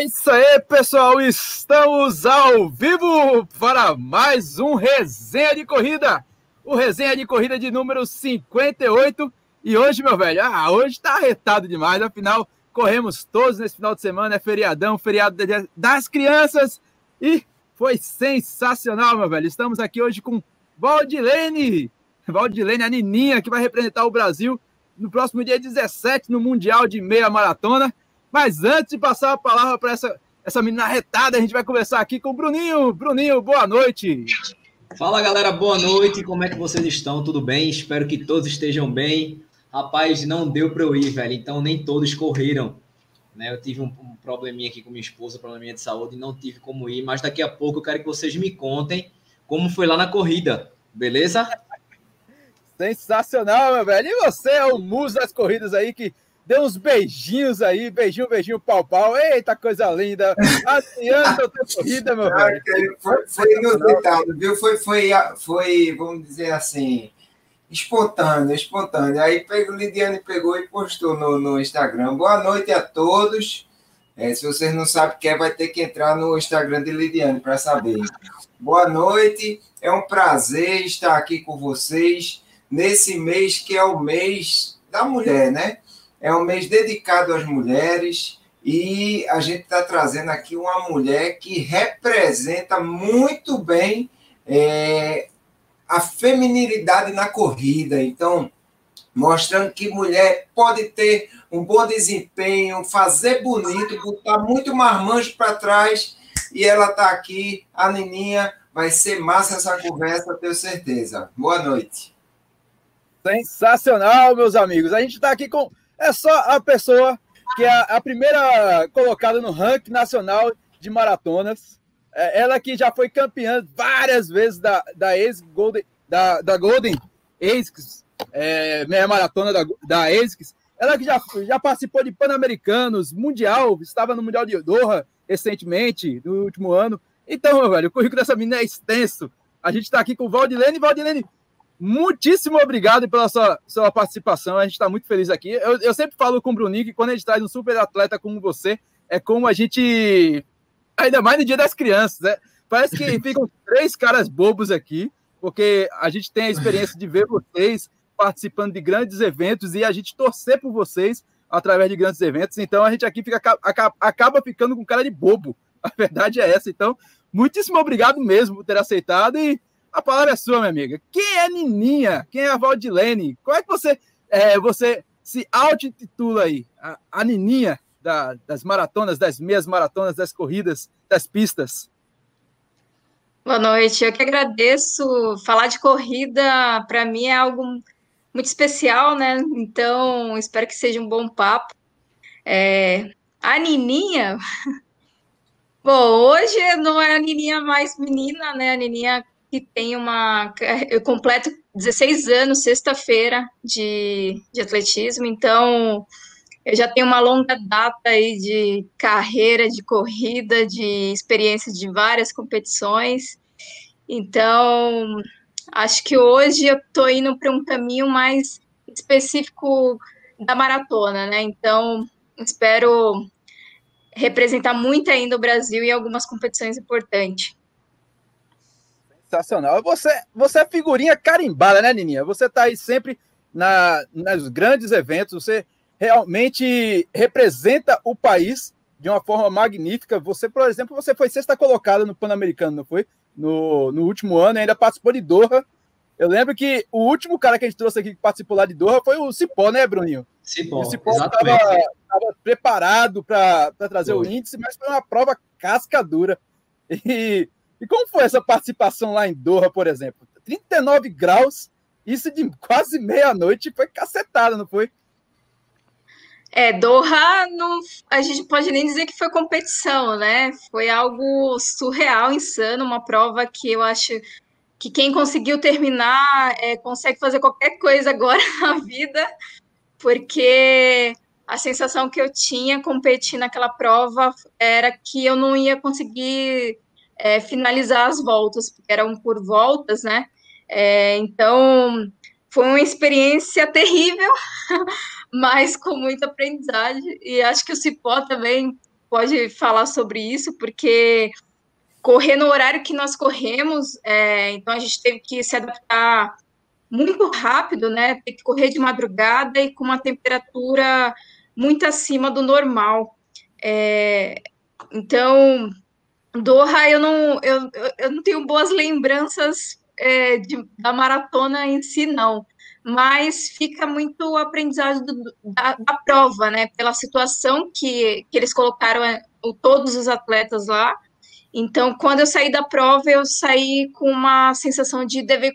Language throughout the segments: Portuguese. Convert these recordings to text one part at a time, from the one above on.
É isso aí, pessoal. Estamos ao vivo para mais um resenha de corrida. O resenha de corrida de número 58. E hoje, meu velho, ah, hoje tá arretado demais. Afinal, corremos todos nesse final de semana. É feriadão, feriado das crianças. E foi sensacional, meu velho. Estamos aqui hoje com Valdilene. Valdilene, a Nininha, que vai representar o Brasil no próximo dia 17 no Mundial de Meia Maratona. Mas antes de passar a palavra para essa, essa menina retada, a gente vai conversar aqui com o Bruninho. Bruninho, boa noite. Fala galera, boa noite. Como é que vocês estão? Tudo bem? Espero que todos estejam bem. Rapaz, não deu para eu ir, velho. Então nem todos correram. Né? Eu tive um, um probleminha aqui com minha esposa, probleminha de saúde, e não tive como ir. Mas daqui a pouco eu quero que vocês me contem como foi lá na corrida, beleza? Sensacional, meu velho. E você é o muso das corridas aí que deu uns beijinhos aí, beijinho, beijinho, pau, pau. Eita, coisa linda. Adianta a corrida, meu velho. Foi, foi inusitado, viu? Foi, foi, foi, vamos dizer assim, espontâneo, espontâneo. Aí o Lidiane pegou e postou no, no Instagram. Boa noite a todos. É, se vocês não sabem quem é, vai ter que entrar no Instagram de Lidiane para saber. Boa noite, é um prazer estar aqui com vocês nesse mês que é o mês da mulher, né? É um mês dedicado às mulheres e a gente está trazendo aqui uma mulher que representa muito bem é, a feminilidade na corrida. Então, mostrando que mulher pode ter um bom desempenho, fazer bonito, botar muito marmanjo para trás. E ela está aqui, a Nininha. Vai ser massa essa conversa, tenho certeza. Boa noite. Sensacional, meus amigos. A gente está aqui com é só a pessoa que é a primeira colocada no ranking nacional de maratonas. É ela que já foi campeã várias vezes da, da ex-Golden, da, da Golden ASICS, é, meia maratona da, da ASICS. Ela que já, já participou de Pan-Americanos, Mundial, estava no Mundial de Doha recentemente, no último ano. Então, meu velho, o currículo dessa menina é extenso. A gente está aqui com o Valdilene. Valdilene, muitíssimo obrigado pela sua, sua participação. A gente está muito feliz aqui. Eu, eu, sempre falo com o Bruninho que quando a gente traz um super atleta como você, é como a gente. Ainda mais no dia das crianças, né? Parece que ficam três caras bobos aqui, porque a gente tem a experiência de ver vocês participando de grandes eventos e a gente torcer por vocês através de grandes eventos. Então a gente aqui fica, acaba, acaba ficando com cara de bobo. A verdade é essa. Então, muitíssimo obrigado mesmo por ter aceitado e a palavra é sua, minha amiga. Quem é Nininha? Quem é a Valdilene? Como é que você, é, você se auto-intitula aí? A, a Nininha da, das maratonas, das meias maratonas, das corridas, das pistas? Boa noite, eu que agradeço. Falar de corrida, para mim, é algo muito especial, né? Então, espero que seja um bom papo. É, a Nininha. Bom, hoje não é a Nininha mais menina, né? A Nininha que tem uma. Eu completo 16 anos, sexta-feira, de, de atletismo, então eu já tenho uma longa data aí de carreira, de corrida, de experiência de várias competições. Então, acho que hoje eu estou indo para um caminho mais específico da maratona, né? Então, espero representar muito ainda o Brasil em algumas competições importantes. Sensacional. Você, você é figurinha carimbada, né, Nininha? Você está aí sempre na, nos grandes eventos, você realmente representa o país de uma forma magnífica. Você, por exemplo, você foi sexta colocada no Pan-Americano, não foi? No, no último ano, ainda participou de Doha. Eu lembro que o último cara que a gente trouxe aqui que participou lá de Doha foi o Cipó, né, Bruninho? Cipó, o Cipó estava preparado para trazer foi. o índice, mas foi uma prova casca dura. E e como foi essa participação lá em Doha, por exemplo? 39 graus, isso de quase meia-noite, foi cacetada, não foi? É, Doha, não, a gente pode nem dizer que foi competição, né? Foi algo surreal, insano, uma prova que eu acho que quem conseguiu terminar é, consegue fazer qualquer coisa agora na vida, porque a sensação que eu tinha competindo naquela prova era que eu não ia conseguir é, finalizar as voltas, porque eram por voltas, né? É, então, foi uma experiência terrível, mas com muita aprendizagem. E acho que o Cipó também pode falar sobre isso, porque correr no horário que nós corremos, é, então a gente teve que se adaptar muito rápido, né? Tem que correr de madrugada e com uma temperatura muito acima do normal. É, então, Doha, eu não, eu, eu não tenho boas lembranças é, de, da maratona em si, não. Mas fica muito aprendizado do, da, da, prova, né? Pela situação que, que eles colocaram é, todos os atletas lá. Então, quando eu saí da prova, eu saí com uma sensação de dever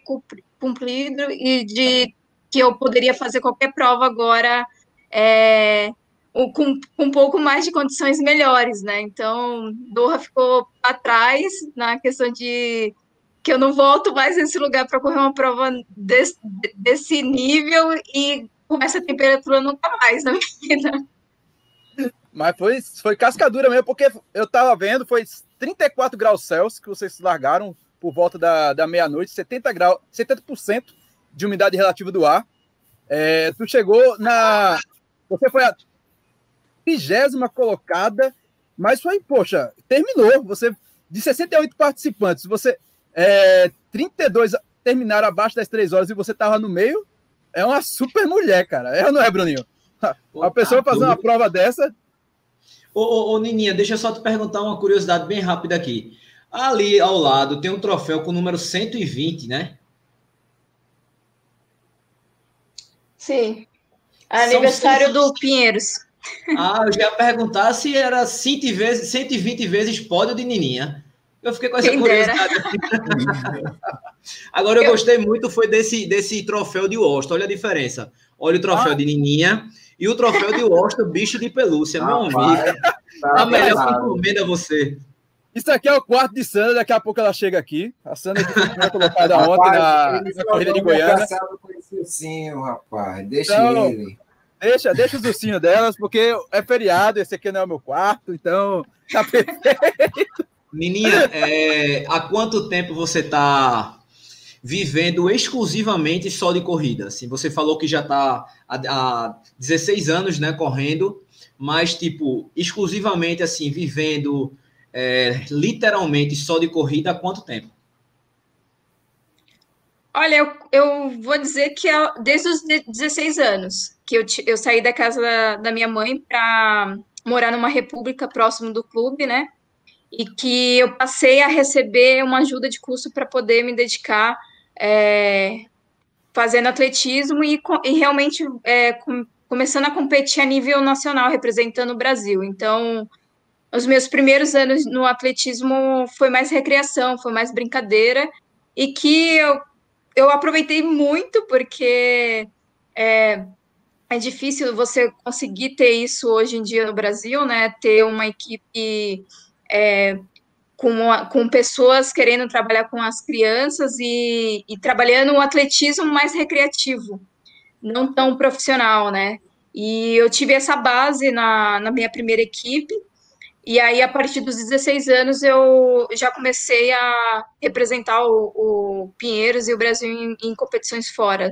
cumprido e de que eu poderia fazer qualquer prova agora é, com, com, um pouco mais de condições melhores, né? Então, Doha ficou atrás na questão de que eu não volto mais nesse lugar para correr uma prova desse, desse nível e com essa temperatura nunca mais na minha vida. Mas foi, foi cascadura mesmo, porque eu tava vendo, foi 34 graus Celsius que vocês largaram por volta da, da meia-noite, 70 graus, 70% de umidade relativa do ar. É, tu chegou na. Você foi a vigésima colocada, mas foi, poxa, terminou. Você, de 68 participantes, você. É, 32 terminaram abaixo das três horas e você tava no meio. É uma super mulher, cara. É ou não é, Bruninho? A pessoa fazer uma prova dessa Ô, ô, ô, Nininha, deixa eu só te perguntar uma curiosidade bem rápida aqui. Ali ao lado tem um troféu com o número 120, né? Sim. Aniversário do Pinheiros. Ah, eu já ia perguntar se era 100 vezes, 120 vezes pódio de Nininha. Eu fiquei com essa Quem curiosidade. Agora, eu, eu, gostei muito foi desse, desse troféu de Washington. Olha a diferença. Olha o troféu ah. de Nininha e o troféu de Washington, bicho de pelúcia, ah, meu amigo. Tá a melhor encomenda é você. Isso aqui é o quarto de Sandra, daqui a pouco ela chega aqui. A Sandra que foi colocada ontem na, na corrida de Goiânia. Esse ursinho, rapaz. Deixa então, ele. Deixa, deixa os ursinhos delas, porque é feriado, esse aqui não é o meu quarto, então tá perfeito. Menina, é, há quanto tempo você está vivendo exclusivamente só de corrida? Assim, você falou que já está há, há 16 anos né, correndo, mas, tipo, exclusivamente assim, vivendo é, literalmente só de corrida há quanto tempo? Olha, eu, eu vou dizer que é desde os 16 anos que eu, eu saí da casa da, minha mãe para morar numa república próximo do clube, né? E que eu passei a receber uma ajuda de custo para poder me dedicar é, fazendo atletismo e, e realmente é, com, começando a competir a nível nacional, representando o Brasil. Então, os meus primeiros anos no atletismo foi mais recreação, foi mais brincadeira, e que eu, eu aproveitei muito, porque é, é difícil você conseguir ter isso hoje em dia no Brasil, né? Ter uma equipe é, com, com pessoas querendo trabalhar com as crianças e, e trabalhando um atletismo mais recreativo, não tão profissional, né? E eu tive essa base na, na minha primeira equipe, e aí, a partir dos 16 anos, eu já comecei a representar o, o Pinheiros e o Brasil em, em competições fora.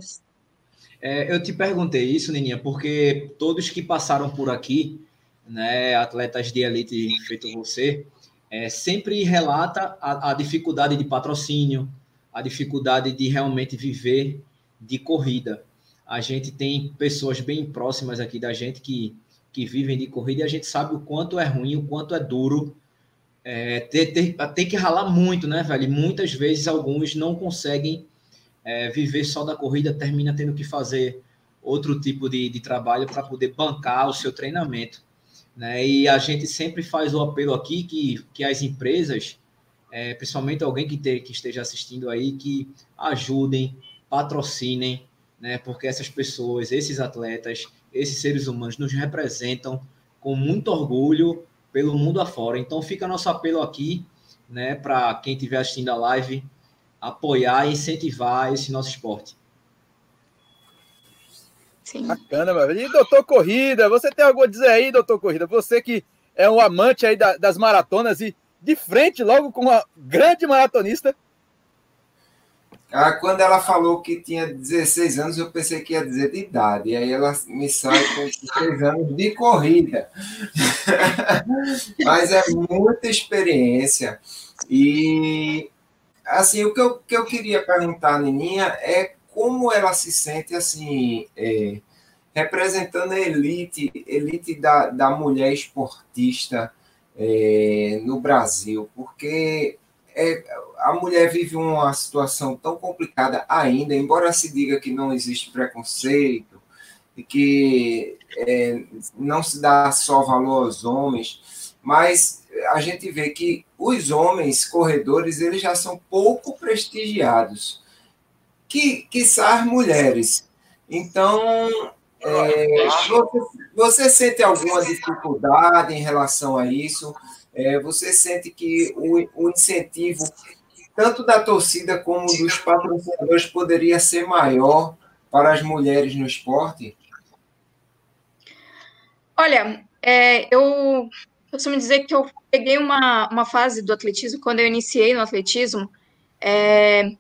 É, eu te perguntei isso, Neninha, porque todos que passaram por aqui, né, atletas de elite feito você, é, sempre relata a, a, dificuldade de patrocínio, a dificuldade de realmente viver de corrida. A gente tem pessoas bem próximas aqui da gente que, que vivem de corrida e a gente sabe o quanto é ruim, o quanto é duro é, ter, ter, que ralar muito, né, velho? E muitas vezes alguns não conseguem é, viver só da corrida, termina tendo que fazer outro tipo de, de trabalho para poder bancar o seu treinamento. Né? E a gente sempre faz o apelo aqui que, que as empresas, é, principalmente alguém que, te, que esteja assistindo aí, que ajudem, patrocinem, né? porque essas pessoas, esses atletas, esses seres humanos nos representam com muito orgulho pelo mundo afora. Então fica nosso apelo aqui, né, para quem estiver assistindo a live, apoiar e incentivar esse nosso esporte. Sim. Bacana, mano. E doutor Corrida, você tem algo a dizer aí, doutor Corrida? Você que é um amante aí da, das maratonas e de frente logo com uma grande maratonista. Ah, quando ela falou que tinha 16 anos, eu pensei que ia dizer de idade. E aí ela me sai com 16 anos de corrida. Mas é muita experiência. E assim, o que eu, que eu queria perguntar à Nininha é como ela se sente assim, é, representando a elite, elite da, da mulher esportista é, no Brasil, porque é, a mulher vive uma situação tão complicada ainda, embora se diga que não existe preconceito e que é, não se dá só valor aos homens, mas a gente vê que os homens corredores eles já são pouco prestigiados, que, que as mulheres. Então, é, você, você sente alguma dificuldade em relação a isso? É, você sente que o, o, incentivo, tanto da torcida como dos patrocinadores, poderia ser maior para as mulheres no esporte? Olha, é, eu costumo dizer que eu peguei uma, uma fase do atletismo, quando eu iniciei no atletismo, é,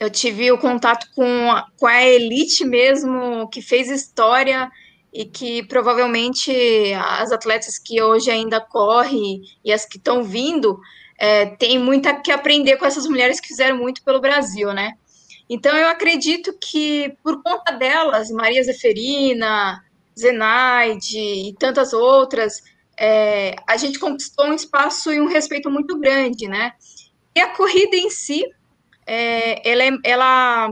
eu tive o contato com a, com a elite mesmo, que fez história e que provavelmente as atletas que hoje ainda correm e as que estão vindo é, tem muita que aprender com essas mulheres que fizeram muito pelo Brasil, né? Então eu acredito que por conta delas, Maria Zeferina, Zenaide e tantas outras, é, a gente conquistou um espaço e um respeito muito grande, né? E a corrida em si, é, ela, é, ela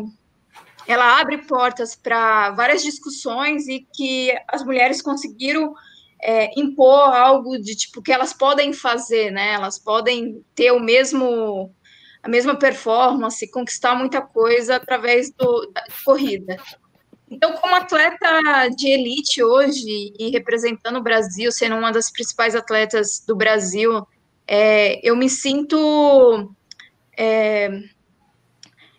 ela abre portas para várias discussões e que as mulheres conseguiram é, impor algo de tipo que elas podem fazer, né? Elas podem ter o mesmo a mesma performance, conquistar muita coisa através do, da corrida. Então, como atleta de elite hoje e representando o Brasil, sendo uma das principais atletas do Brasil, é, eu me sinto é,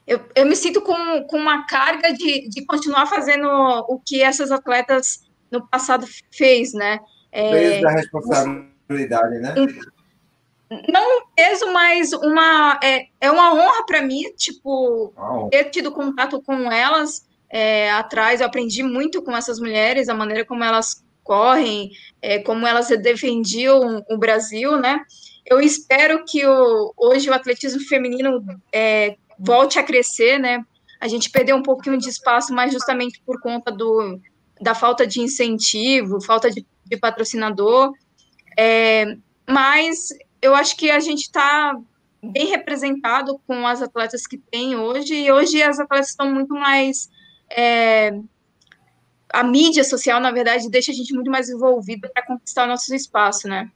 eu, eu me sinto com, com uma carga de, de continuar fazendo o que essas atletas no passado fez, né? É, peso da responsabilidade, né? Não um peso, mas uma é, é uma honra para mim, tipo, ter tido contato com elas é, atrás. Eu aprendi muito com essas mulheres, a maneira como elas correm, é, como elas defendiam o Brasil, né? Eu espero que o, hoje o atletismo feminino é, volte a crescer, né? A gente perdeu um pouquinho de espaço, mas justamente por conta do, da falta de incentivo, falta de, de patrocinador. É, mas eu acho que a gente está bem representado com as atletas que tem hoje, e hoje as atletas estão muito mais. É, a mídia social, na verdade, deixa a gente muito mais envolvida para conquistar o nosso espaço, né?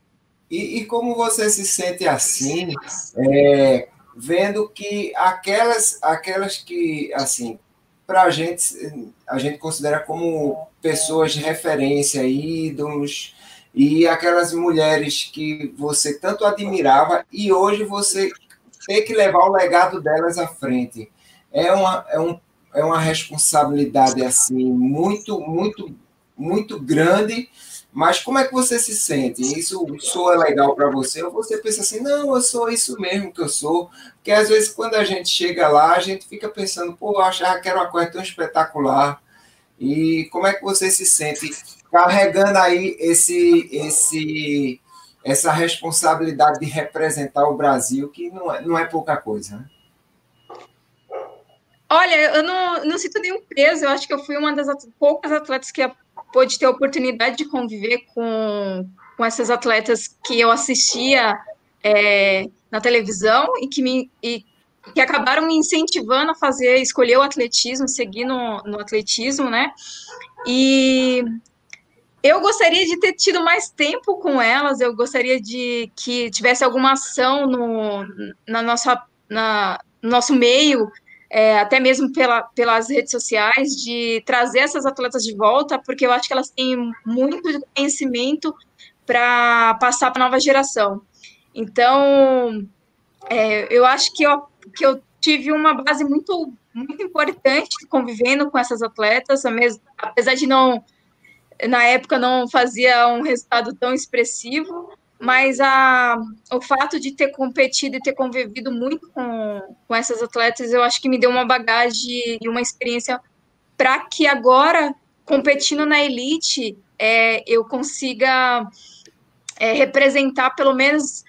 E, e, como você se sente assim, é, vendo que aquelas, aquelas que, assim, para a gente, a gente considera como pessoas de referência, ídolos, e aquelas mulheres que você tanto admirava e hoje você tem que levar o legado delas à frente. É uma, é um, é uma responsabilidade, assim, muito, muito, muito grande, mas como é que você se sente? Isso soa legal para você? Ou você pensa assim, não, eu sou isso mesmo que eu sou? Porque às vezes quando a gente chega lá, a gente fica pensando, pô, eu achava que era uma coisa tão espetacular. E como é que você se sente carregando aí esse, esse, essa responsabilidade de representar o Brasil, que não é, não é pouca coisa, né? Olha, eu não, não sinto nenhum peso. Eu acho que eu fui uma das poucas atletas que pôde ter a oportunidade de conviver com, com essas atletas que eu assistia é, na televisão e que me e, que acabaram me incentivando a fazer, escolher o atletismo, seguir no, no atletismo, né? E eu gostaria de ter tido mais tempo com elas, eu gostaria de que tivesse alguma ação no, na nossa, na, no nosso meio, é, até mesmo pela, pelas redes sociais, de trazer essas atletas de volta, porque eu acho que elas têm muito conhecimento para passar para a nova geração. Então, é, eu acho que eu, que eu tive uma base muito, muito importante convivendo com essas atletas, apesar de não, na época, não fazia um resultado tão expressivo, mas a, o fato de ter competido e ter convivido muito com, com essas atletas, eu acho que me deu uma bagagem e uma experiência para que agora, competindo na elite, é, eu consiga é, representar pelo menos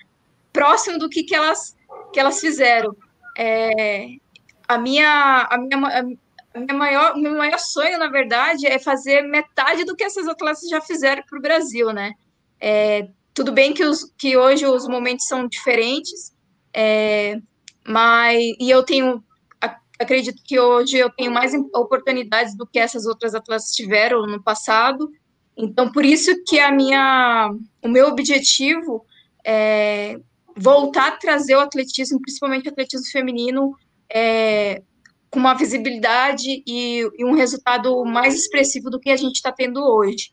próximo do que, que, elas, que elas fizeram. É, a minha, a minha, a minha maior, meu maior sonho, na verdade, é fazer metade do que essas atletas já fizeram para o Brasil, né? Tudo bem que, os, que hoje os momentos são diferentes, é, mas e eu tenho acredito que hoje eu tenho mais oportunidades do que essas outras atletas tiveram no passado. Então, por isso que a minha, o meu objetivo é voltar a trazer o atletismo, principalmente o atletismo feminino, é, com uma visibilidade e, e, um resultado mais expressivo do que a gente está tendo hoje.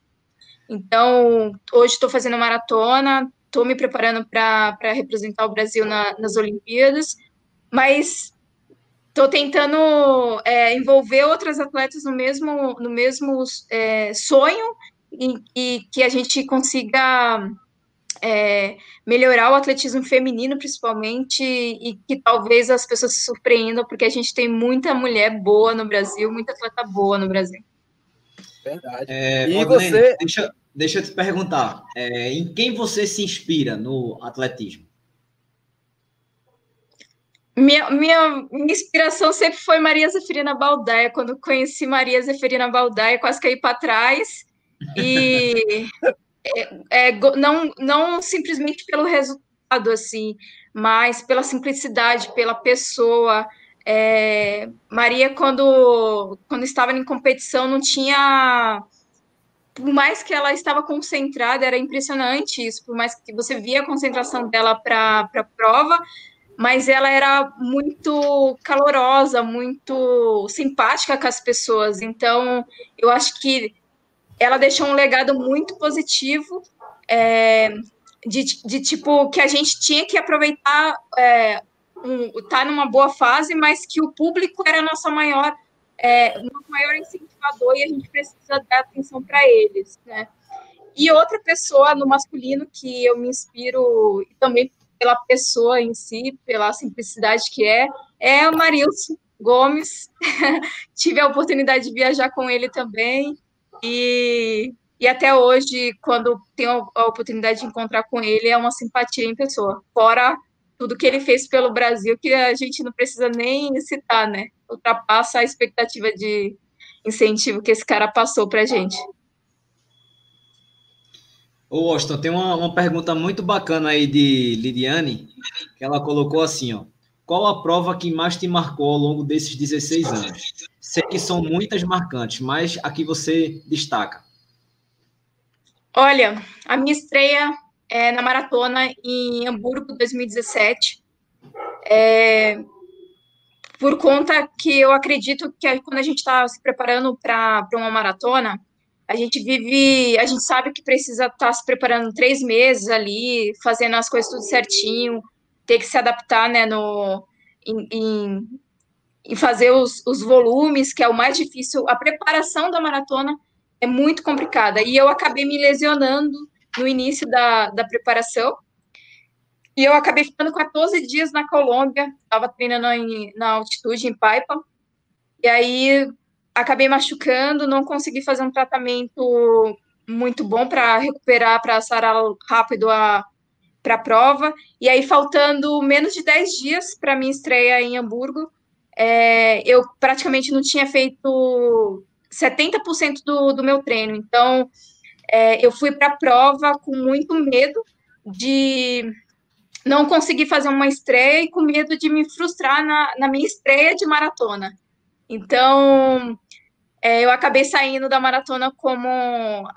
Então, hoje estou fazendo maratona, estou me preparando para representar o Brasil na, nas Olimpíadas, mas estou tentando é, envolver outras atletas no mesmo, no mesmo é, sonho e, e, que a gente consiga é, melhorar o atletismo feminino, principalmente, e que talvez as pessoas se surpreendam, porque a gente tem muita mulher boa no Brasil, muita atleta boa no Brasil. Verdade. É, e você. Deixa, deixa eu te perguntar, é, em quem você se inspira no atletismo? Minha, minha, inspiração sempre foi Maria Zeferina Baldaia. Quando conheci Maria Zeferina Baldaia, quase caí para trás. E é, é, não, não simplesmente pelo resultado, assim, mas pela simplicidade, pela pessoa. É, Maria, quando, quando estava em competição, não tinha por mais que ela estava concentrada, era impressionante isso, por mais que você via a concentração dela para a prova, mas ela era muito calorosa, muito simpática com as pessoas. Então, eu acho que ela deixou um legado muito positivo, é, de, de, tipo, que a gente tinha que aproveitar, é, um, tá numa boa fase, mas que o público era a nossa maior é, um maior incentivador e a gente precisa dar atenção para eles, né? E outra pessoa no masculino que eu me inspiro também pela pessoa em si, pela simplicidade que é, é o Marilson Gomes. Tive a oportunidade de viajar com ele também e, e até hoje, quando tenho a oportunidade de encontrar com ele, é uma simpatia em pessoa. Fora tudo que ele fez pelo Brasil, que a gente não precisa nem citar, né? Ultrapassa a expectativa de incentivo que esse cara passou para a gente. Ô, Austin, tem uma, uma pergunta muito bacana aí de Lidiane, que ela colocou assim, ó. Qual a prova que mais te marcou ao longo desses 16 anos? Sei que são muitas marcantes, mas a que você destaca? Olha, a minha estreia é, na maratona em Hamburgo 2017. É, por conta que eu acredito que quando a gente está se preparando para uma maratona, a gente vive, a gente sabe que precisa estar tá se preparando três meses ali, fazendo as coisas tudo certinho, ter que se adaptar, né, no, em, em, em fazer os, os volumes, que é o mais difícil. A preparação da maratona é muito complicada, e eu acabei me lesionando no início da, da preparação. E eu acabei ficando 14 dias na Colômbia, estava treinando em, na altitude, em Paipa. E aí acabei machucando, não consegui fazer um tratamento muito bom para recuperar, para sarar rápido para a prova. E aí, faltando menos de 10 dias para minha estreia em Hamburgo, é, eu praticamente não tinha feito 70% do, do meu treino. Então, é, eu fui para a prova com muito medo de não conseguir fazer uma estreia e com medo de me frustrar na, na minha estreia de maratona. Então, é, eu acabei saindo da maratona como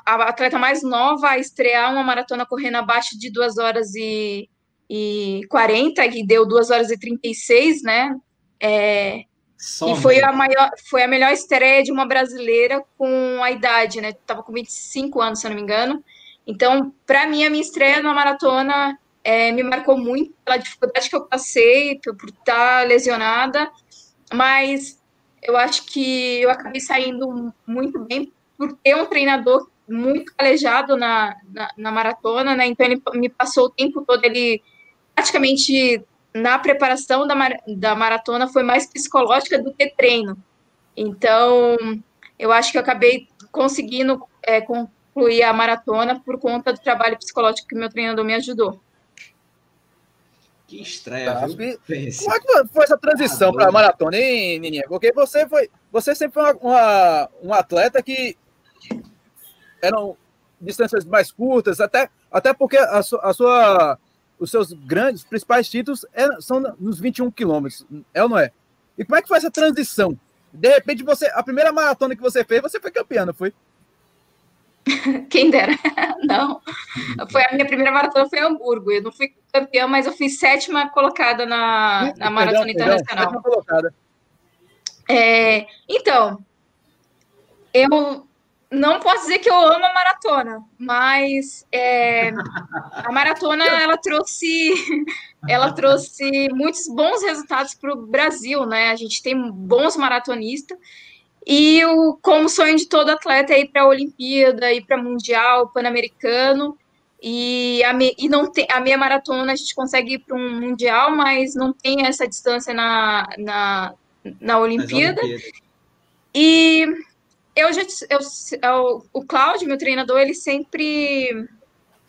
a atleta mais nova a estrear uma maratona correndo abaixo de 2 horas e, e 40, que deu 2 horas e 36, né? É, e foi a, maior, foi a melhor estreia de uma brasileira com a idade, né? Tava com 25 anos, se eu não me engano. Então, para mim, a minha estreia na maratona é, me marcou muito pela dificuldade que eu passei, por, por estar lesionada, mas eu acho que eu acabei saindo muito bem por ter um treinador muito calejado na, na, na, maratona, né? Então ele me passou o tempo todo, ele praticamente na preparação da, mar, da maratona foi mais psicológica do que treino. Então, eu acho que eu acabei conseguindo é, concluir a maratona por conta do trabalho psicológico que meu treinador me ajudou. Que estreia, tá? Como é que foi essa transição ah, para a maratona, hein, Nininha? Porque você foi, você sempre foi uma, uma, um atleta que eram distâncias mais curtas, até, até porque a, su, a sua, os seus grandes, principais títulos é, são nos 21 quilômetros, é ou não é? E como é que foi essa transição? De repente, você, a primeira maratona que você fez, você foi campeã, não foi? Quem dera. Não. Foi a minha primeira maratona foi em Hamburgo. Eu não fui campeã, mas eu fui sétima colocada na, na maratona perdão, internacional. Perdão, sétima colocada. É, então, eu não posso dizer que eu amo a maratona, mas é, a maratona ela trouxe ela trouxe muitos bons resultados para o Brasil, né? A gente tem bons maratonistas e o como sonho de todo atleta é ir para a Olimpíada, ir para Mundial, Pan-Americano. E, a, e não tem, a meia maratona a gente consegue ir para um Mundial, mas não tem essa distância na, na, na Olimpíada. E eu já eu, eu, o Cláudio, meu treinador, ele sempre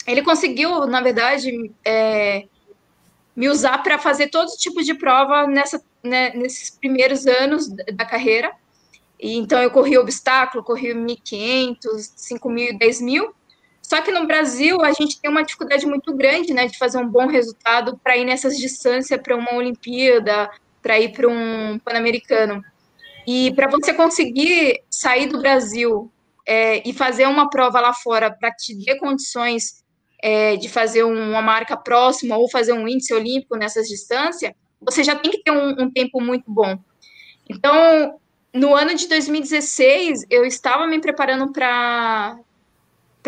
ele conseguiu, na verdade, é, me usar para fazer todo tipo de prova nessa, né, nesses primeiros anos da carreira. E, então, eu corri obstáculo, corri 1.500, 5.000 10.000. Só que no Brasil, a gente tem uma dificuldade muito grande né, de fazer um bom resultado para ir nessas distâncias para uma Olimpíada, para ir para um Pan-Americano. E para você conseguir sair do Brasil é, e fazer uma prova lá fora para te dê condições é, de fazer uma marca próxima ou fazer um índice olímpico nessas distâncias, você já tem que ter um, um tempo muito bom. Então, no ano de 2016, eu estava me preparando para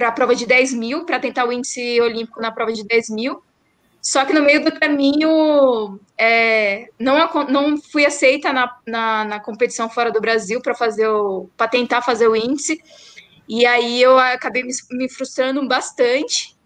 a prova de 10 mil, para tentar o índice olímpico na prova de 10 mil. Só que no meio do caminho, é, não, não fui aceita na, na, na competição fora do Brasil para fazer para tentar fazer o índice. E aí eu acabei me, me, frustrando bastante.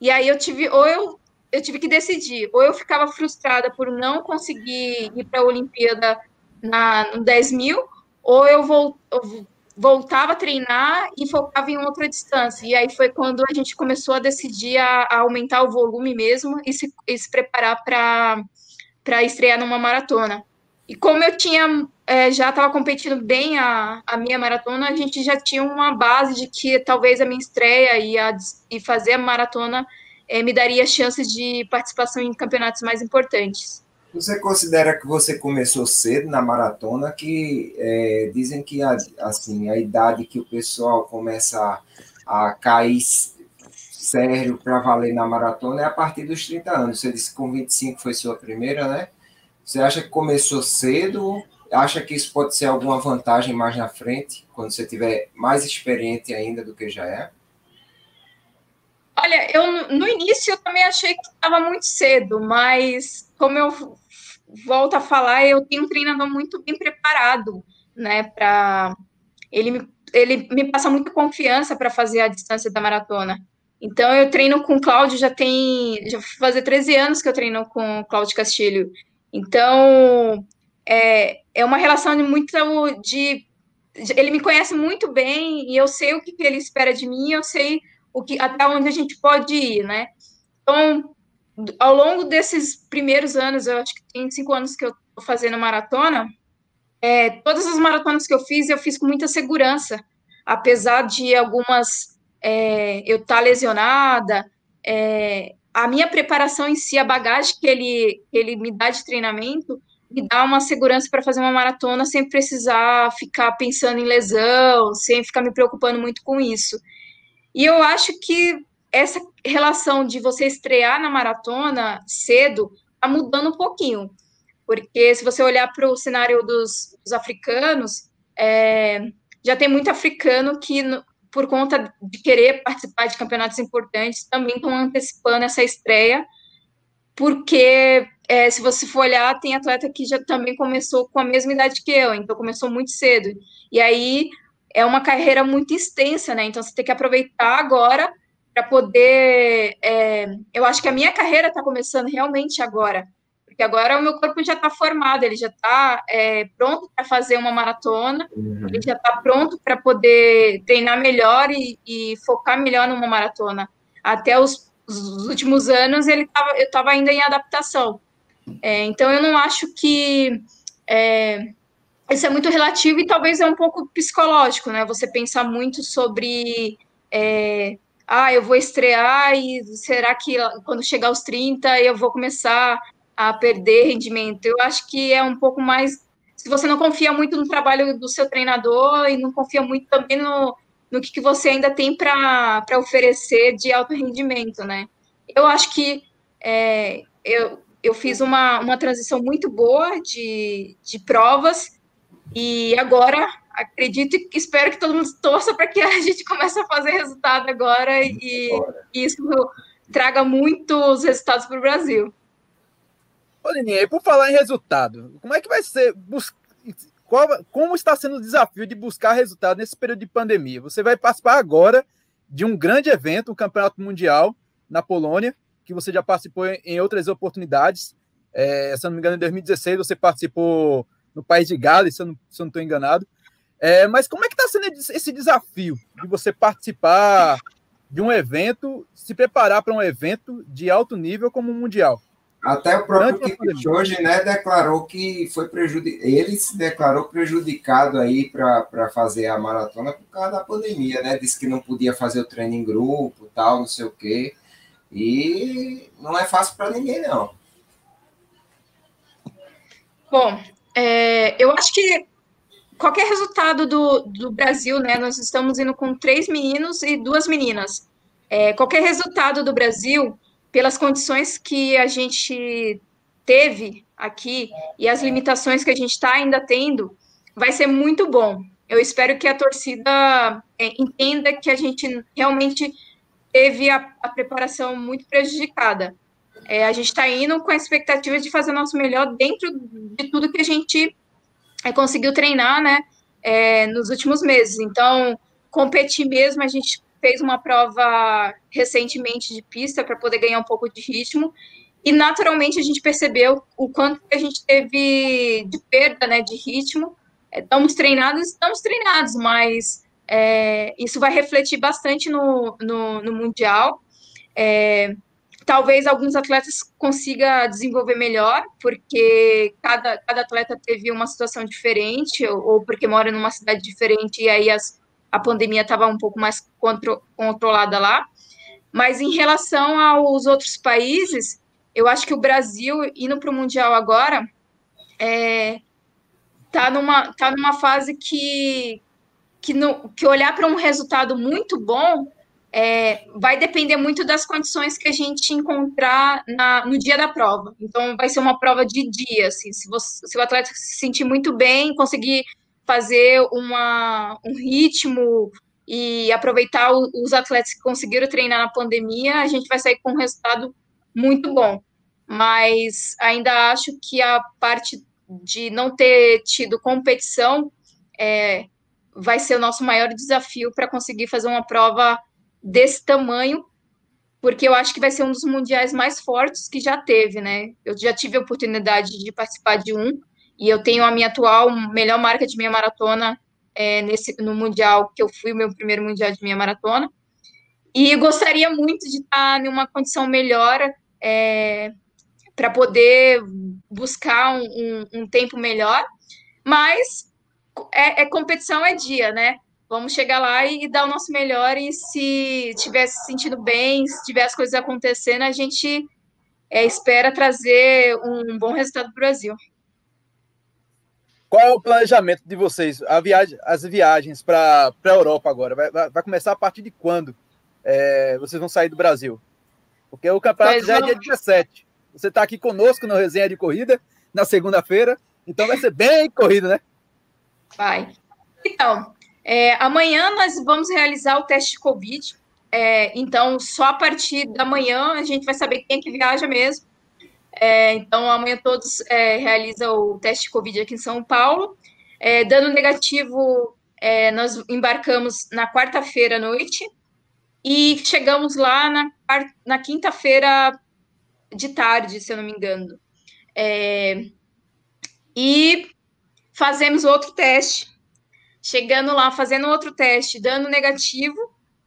E aí eu tive, ou eu, eu tive que decidir, ou eu ficava frustrada por não conseguir ir para a Olimpíada na, no 10 mil, ou eu, vou, eu voltava a treinar e focava em outra distância. E aí foi quando a gente começou a decidir a, a aumentar o volume mesmo e se, e se preparar para estrear numa maratona. E como eu tinha é, já estava competindo bem a, a minha maratona, a gente já tinha uma base de que talvez a minha estreia e, a, e fazer a maratona é, me daria chances de participação em campeonatos mais importantes. Você considera que você começou cedo na maratona, que é, dizem que a, assim, a idade que o pessoal começa a, a cair sério para valer na maratona é a partir dos 30 anos. Você disse que com 25 foi sua primeira, né? Você acha que começou cedo? Acha que isso pode ser alguma vantagem mais na frente, quando você tiver mais experiente ainda do que já é? Olha, eu no início eu também achei que estava muito cedo, mas como eu volto a falar, eu tenho um treinador muito bem preparado, né, para ele me, ele me passa muita confiança para fazer a distância da maratona. Então eu treino com o Cláudio já tem já fazer 13 anos que eu treino com o Cláudio Castilho. Então é, é uma relação de muito de, de, ele me conhece muito bem e eu sei o que, que ele espera de mim, eu sei o que até onde a gente pode ir, né? Então ao longo desses primeiros anos, eu acho que tem cinco anos que eu estou fazendo maratona, é, todas as maratonas que eu fiz, eu fiz com muita segurança, apesar de algumas é, eu estar tá lesionada, é, a minha preparação em si, a bagagem que ele, que ele me dá de treinamento, me dá uma segurança para fazer uma maratona sem precisar ficar pensando em lesão, sem ficar me preocupando muito com isso. E eu acho que essa relação de você estrear na maratona cedo está mudando um pouquinho. Porque se você olhar para o cenário dos, dos africanos, é, já tem muito africano que, por conta de querer participar de campeonatos importantes, também estão antecipando essa estreia, porque é, se você for olhar, tem atleta que já também começou com a mesma idade que eu, então começou muito cedo. E aí é uma carreira muito extensa, né? Então você tem que aproveitar agora para poder. É, eu acho que a minha carreira está começando realmente agora, porque agora o meu corpo já está formado, ele já está é, pronto para fazer uma maratona, uhum. ele já está pronto para poder treinar melhor e, e, focar melhor numa maratona. Até os, os últimos anos ele tava, eu estava ainda em adaptação. É, então eu não acho que é, isso é muito relativo e talvez é um pouco psicológico, né? Você pensar muito sobre é, ah, eu vou estrear e será que quando chegar aos 30 eu vou começar a perder rendimento? Eu acho que é um pouco mais. Se você não confia muito no trabalho do seu treinador e não confia muito também no, no que, que você ainda tem para oferecer de alto rendimento, né? Eu acho que é, eu, eu fiz uma, uma transição muito boa de, de provas e agora, acredito e espero que todo mundo torça para que a gente comece a fazer resultado agora e, e isso traga muitos resultados para o Brasil. Ô, Lininha, e por falar em resultado, como é que vai ser? Bus... Qual, como está sendo o desafio de buscar resultado nesse período de pandemia? Você vai participar agora de um grande evento, o um Campeonato Mundial na Polônia, que você já participou em outras oportunidades. É, se eu não me engano, em 2016 você participou no país de Gales, se eu não estou enganado. É, mas como é que está sendo esse desafio de você participar de um evento, se preparar para um evento de alto nível como o Mundial? Até o próprio Kip hoje né, declarou que foi prejudicado, ele se declarou prejudicado aí para fazer a maratona por causa da pandemia, né? Disse que não podia fazer o treino em grupo, tal, não sei o quê. E não é fácil para ninguém, não. Bom, é, eu acho que qualquer resultado do, do Brasil, né? Nós estamos indo com três meninos e duas meninas. É, qualquer resultado do Brasil, pelas condições que a gente teve aqui e as limitações que a gente está ainda tendo, vai ser muito bom. Eu espero que a torcida é, entenda que a gente realmente teve a, a preparação muito prejudicada. É, a gente está indo com a expectativa de fazer o nosso melhor dentro de tudo que a gente é, conseguiu treinar, né, é, nos últimos meses. Então, competir mesmo, a gente fez uma prova recentemente de pista para poder ganhar um pouco de ritmo e naturalmente a gente percebeu o quanto a gente teve de perda, né, de ritmo. É, estamos treinados, estamos treinados, mas é, isso vai refletir bastante no, no, no mundial. É, Talvez alguns atletas consiga desenvolver melhor, porque cada, cada atleta teve uma situação diferente, ou, ou porque mora numa cidade diferente e aí as, a pandemia estava um pouco mais contro, controlada lá. Mas em relação aos outros países, eu acho que o Brasil, indo para o Mundial agora, é, tá numa, tá numa fase que, que, no, que olhar para um resultado muito bom é, vai depender muito das condições que a gente encontrar na, no dia da prova. Então, vai ser uma prova de dia, assim, se, você, se o atleta se sentir muito bem, conseguir fazer uma, um ritmo e aproveitar o, os atletas que conseguiram treinar na pandemia, a gente vai sair com um resultado muito bom. Mas ainda acho que a parte de não ter tido competição é, vai ser o nosso maior desafio para conseguir fazer uma prova desse tamanho, porque eu acho que vai ser um dos mundiais mais fortes que já teve, né? Eu já tive a oportunidade de participar de um, e eu tenho a minha atual melhor marca de minha maratona é, nesse, no mundial, que eu fui o meu primeiro mundial de minha maratona. E gostaria muito de estar em uma condição melhor é, para poder buscar um, um, um, tempo melhor, mas é, é competição é dia, né? Vamos chegar lá e dar o nosso melhor. E se tiver se sentindo bem, se tiver as coisas acontecendo, a gente é, espera trazer um bom resultado para o Brasil. Qual é o planejamento de vocês? A viagem, as viagens para a Europa agora? Vai, vai, vai, começar a partir de quando é, vocês vão sair do Brasil? Porque o campeonato pois já é dia 17. Você está aqui conosco na resenha de corrida, na segunda-feira. Então vai ser bem corrido, né? Vai. Então, é, amanhã nós vamos realizar o teste Covid. É, então, só a partir da manhã a gente vai saber quem é que viaja mesmo. É, então, amanhã todos é, realizam o teste Covid aqui em São Paulo. É, dando negativo, é, nós embarcamos na quarta-feira à noite e chegamos lá na, na quinta-feira de tarde, se eu não me engano. É, e fazemos outro teste. Chegando lá, fazendo outro teste, dando negativo,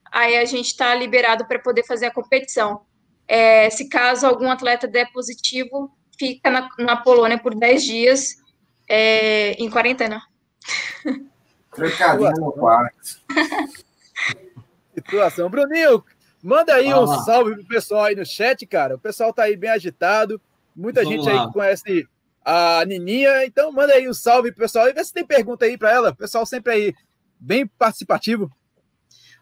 aí a gente está liberado para poder fazer a competição. É, se caso algum atleta der positivo, fica na, na Polônia por 10 dias é, em quarentena. Trancadinho no quarto. Situação. Bruninho, manda aí um salve pro pessoal aí no chat, cara. O pessoal tá aí bem agitado. Muita Vamos gente lá. aí que conhece a Nininha. Então, manda aí um salve pessoal e vê se tem pergunta aí para ela. O pessoal sempre aí bem participativo.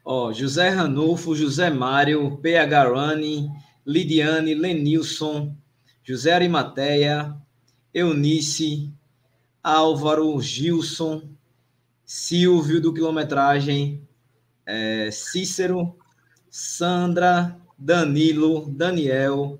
Ó, José Ranulfo, José Mário, PH Running, Lidiane, Lenilson, José Arimateia, Eunice, Álvaro, Gilson, Silvio do Quilometragem, é, Cícero, Sandra, Danilo, Daniel,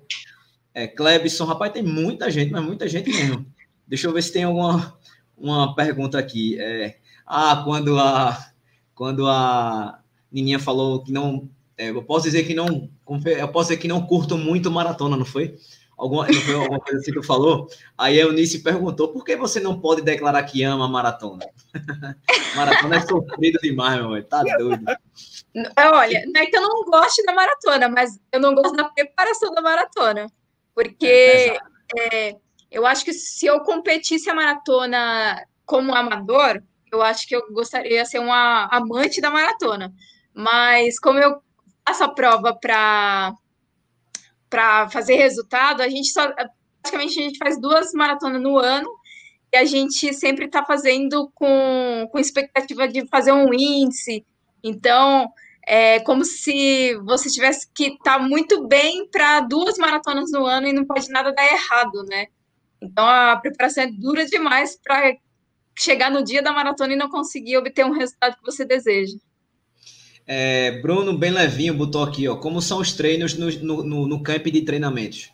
é, Clebson. Rapaz, tem muita gente, mas muita gente mesmo. Deixa eu ver se tem alguma uma pergunta aqui. É, ah, quando a, quando a Nininha falou que não. É, eu posso dizer que não. Eu posso dizer que não curto muito maratona, não foi? Alguma, não foi alguma coisa assim que tu falou? Aí a Eunice perguntou: por que você não pode declarar que ama maratona? maratona é sofrido demais, meu irmão. Tá doido. Olha, não é que eu não gosto da maratona, mas eu não gosto da preparação da maratona. Porque é, é, eu acho que se eu competisse a maratona como amador, eu acho que eu gostaria de ser uma amante da maratona. Mas como eu faço a prova para para fazer resultado, a gente só praticamente a gente faz duas maratonas no ano e a gente sempre está fazendo com, com expectativa de fazer um índice. Então, é como se você tivesse que estar tá muito bem para duas maratonas no ano e não pode nada dar errado, né? Então a preparação é dura demais para chegar no dia da maratona e não conseguir obter um resultado que você deseja. É, Bruno, bem levinho, botou aqui, ó. Como são os treinos no, no, no, camp de treinamentos?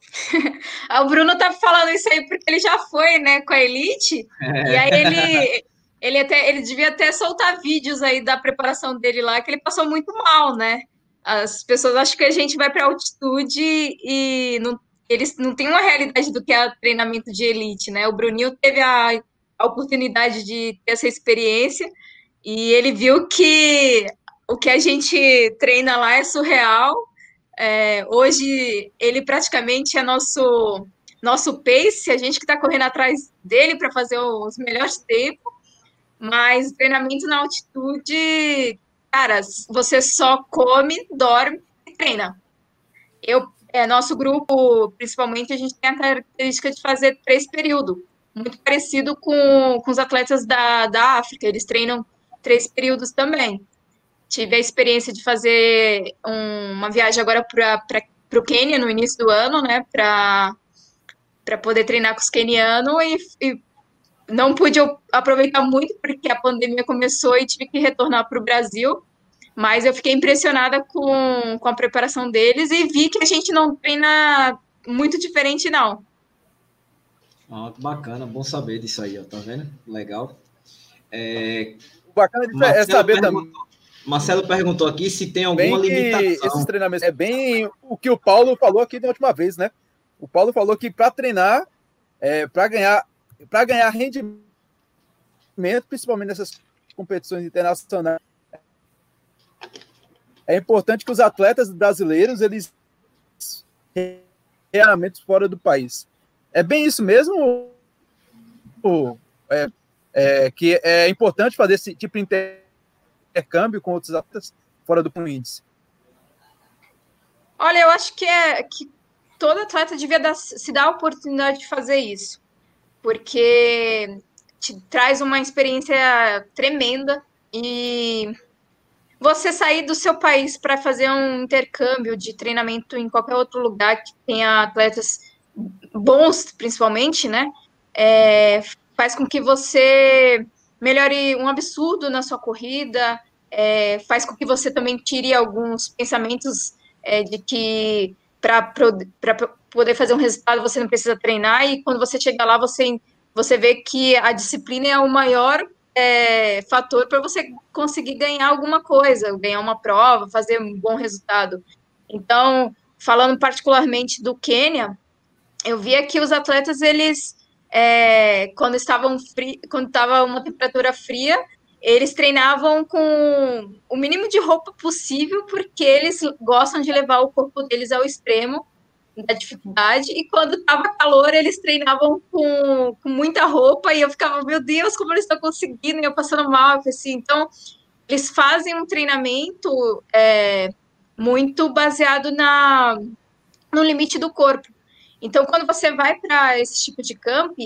o Bruno tá falando isso aí porque ele já foi, né, com a Elite. É. E aí ele, ele até ele devia até soltar vídeos aí da preparação dele lá, que ele passou muito mal, né? As pessoas acham que a gente vai para altitude e não, eles não têm uma realidade do que é treinamento de elite, né? O Bruninho teve a, a oportunidade de ter essa experiência e ele viu que o que a gente treina lá é surreal. É, hoje ele praticamente é nosso nosso pace, a gente que está correndo atrás dele para fazer os melhores tempos. Mas treinamento na altitude, cara, você só come, dorme e treina. Eu, é, nosso grupo, principalmente, a gente tem a característica de fazer três períodos, muito parecido com, com os atletas da, da África, eles treinam três períodos também. Tive a experiência de fazer um, uma viagem agora para o Quênia no início do ano, né, para poder treinar com os quenianos e, e não pude aproveitar muito porque a pandemia começou e tive que retornar para o Brasil, mas eu fiquei impressionada com, com a preparação deles e vi que a gente não treina muito diferente, não. Ah, bacana, bom saber disso aí, ó, tá vendo? Legal. É... Bacana de é saber também. Marcelo perguntou aqui se tem alguma bem limitação. Esses treinamentos é bem o que o Paulo falou aqui na última vez, né? O Paulo falou que para treinar, é, para ganhar para ganhar rendimento, principalmente nessas competições internacionais, é importante que os atletas brasileiros eles realmente fora do país. É bem isso mesmo? É, é, que é importante fazer esse tipo de intercâmbio com outros atletas fora do índice? Olha, eu acho que é que todo atleta devia dar, se dar a oportunidade de fazer isso porque te traz uma experiência tremenda e você sair do seu país para fazer um intercâmbio de treinamento em qualquer outro lugar que tenha atletas bons, principalmente, né? É, faz com que você melhore um absurdo na sua corrida, é, faz com que você também tire alguns pensamentos é, de que para poder fazer um resultado, você não precisa treinar, e quando você chega lá, você, você vê que a disciplina é o maior é, fator para você conseguir ganhar alguma coisa, ganhar uma prova, fazer um bom resultado. Então, falando particularmente do Quênia, eu via que os atletas, eles, é, quando estavam fri quando estava uma temperatura fria, eles treinavam com o mínimo de roupa possível, porque eles gostam de levar o corpo deles ao extremo da dificuldade, e quando estava calor, eles treinavam com, com muita roupa, e eu ficava, meu Deus, como eles estão conseguindo, e eu passando mal, assim, então, eles fazem um treinamento é, muito baseado na, no limite do corpo. Então, quando você vai para esse tipo de camp,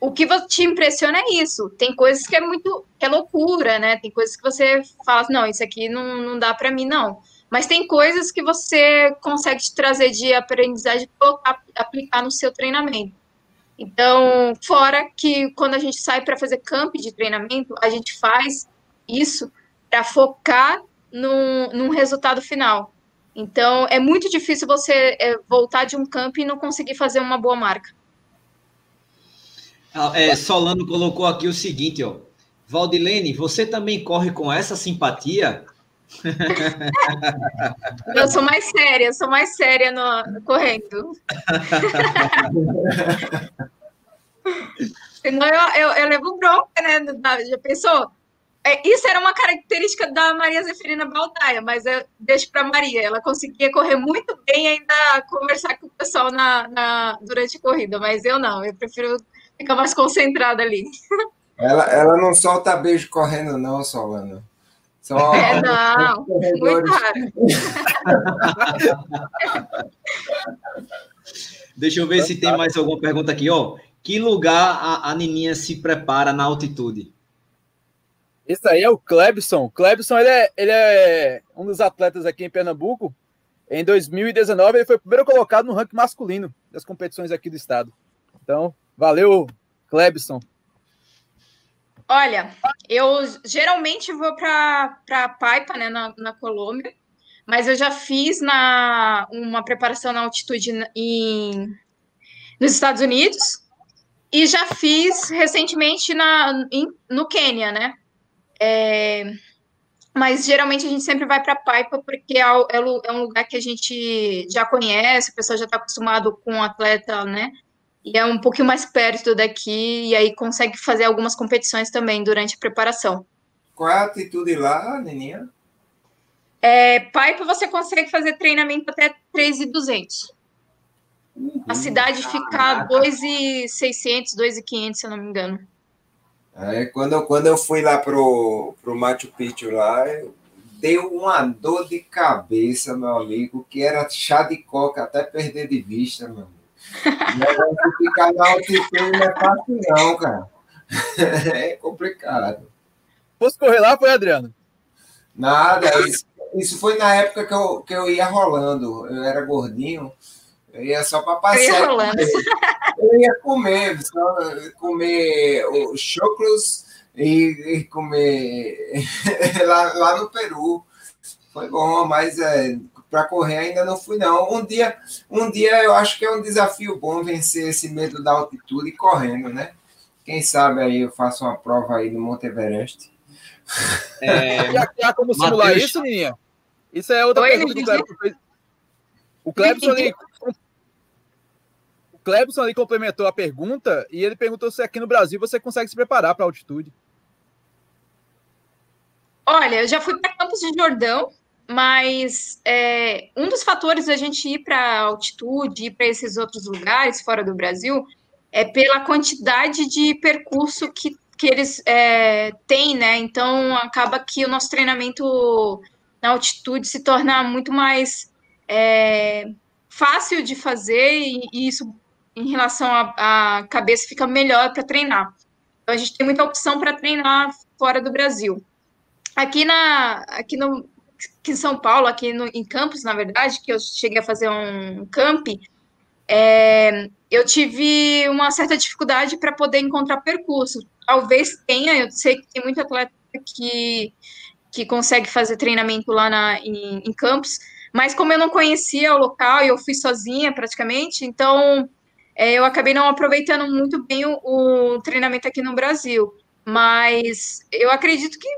o que te impressiona é isso. Tem coisas que é muito que é loucura, né? Tem coisas que você fala, não, isso aqui não, não dá para mim, não. Mas tem coisas que você consegue te trazer de aprendizagem e colocar, aplicar no seu treinamento. Então, fora que quando a gente sai para fazer camp de treinamento, a gente faz isso para focar num, num resultado final. Então, é muito difícil você é, voltar de um camp e não conseguir fazer uma boa marca. Ah, é, Solano colocou aqui o seguinte, ó. Valdilene, você também corre com essa simpatia? Eu sou mais séria, sou mais séria no, correndo. Senão eu, eu, eu levo bronca, né? Já pensou? É, isso era uma característica da Maria Zeferina Baldaia, mas eu deixo para Maria. Ela conseguia correr muito bem e ainda conversar com o pessoal na, na, durante a corrida, mas eu não, eu prefiro ficar mais concentrada ali. Ela, ela não solta beijo correndo, não, Solana. Só é, não, muito raro. Deixa eu ver se tem mais alguma pergunta aqui, ó. Que lugar a, a Nininha se prepara na altitude? Esse aí é o Klebson. Klebson ele é, ele é um dos atletas aqui em Pernambuco. Em 2019, ele foi o primeiro colocado no ranking masculino das competições aqui do estado. Então, valeu, Klebson. Olha, eu geralmente vou para Paipa, né, na, na Colômbia, mas eu já fiz na, uma preparação na altitude em, nos Estados Unidos e já fiz recentemente na, em, no Quênia, né? É, mas geralmente a gente sempre vai para Paipa porque é, é, é, um lugar que a gente já conhece, a pessoa já está acostumado com o atleta, né? E é um pouquinho mais perto daqui, e aí consegue fazer algumas competições também durante a preparação. Qual é a atitude lá, Neninha? É, Paipa você consegue fazer treinamento até 3,200. Uhum. A cidade fica 2,600, 2,500, se eu não me engano. É, quando, eu, quando eu fui lá pro, pro Machu Picchu lá, deu uma dor de cabeça, meu amigo, que era chá de coca até perder de vista, meu amigo. Negócio ficar na altitude não é fácil, não, cara. É complicado. Fosse correr lá, foi, Adriano? Nada, isso, isso foi na época que eu, que eu ia rolando. Eu era gordinho, eu ia só para passear. Eu ia, eu ia comer, só comer os choclos e, e comer lá, lá no Peru. Foi bom, mas é, para correr ainda não fui não. Um dia, um dia eu acho que é um desafio bom vencer esse medo da altitude correndo, né? Quem sabe aí eu faço uma prova aí no Monte Everest. É... Já, já como simular Mateus... isso, Ninha? Isso é outra Oi, pergunta que o Clebson fez. O Clebson ali, o Clebson ali complementou a pergunta e ele perguntou se aqui no Brasil você consegue se preparar para altitude. Olha, eu já fui para Campos de Jordão, mas é, um dos fatores da gente ir para altitude, ir para esses outros lugares fora do Brasil, é pela quantidade de percurso que, que eles é, têm, né? Então acaba que o nosso treinamento na altitude se torna muito mais é, fácil de fazer e, e isso em relação à cabeça fica melhor para treinar. Então a gente tem muita opção para treinar fora do Brasil. Aqui na aqui no aqui em São Paulo, aqui no, em Campos, na verdade, que eu cheguei a fazer um camp, é, eu tive uma certa dificuldade para poder encontrar percurso. Talvez tenha, eu sei que tem muito atleta que, que consegue fazer treinamento lá na, em, em Campos, mas como eu não conhecia o local e eu fui sozinha praticamente, então é, eu acabei não aproveitando muito bem o, o treinamento aqui no Brasil. Mas eu acredito que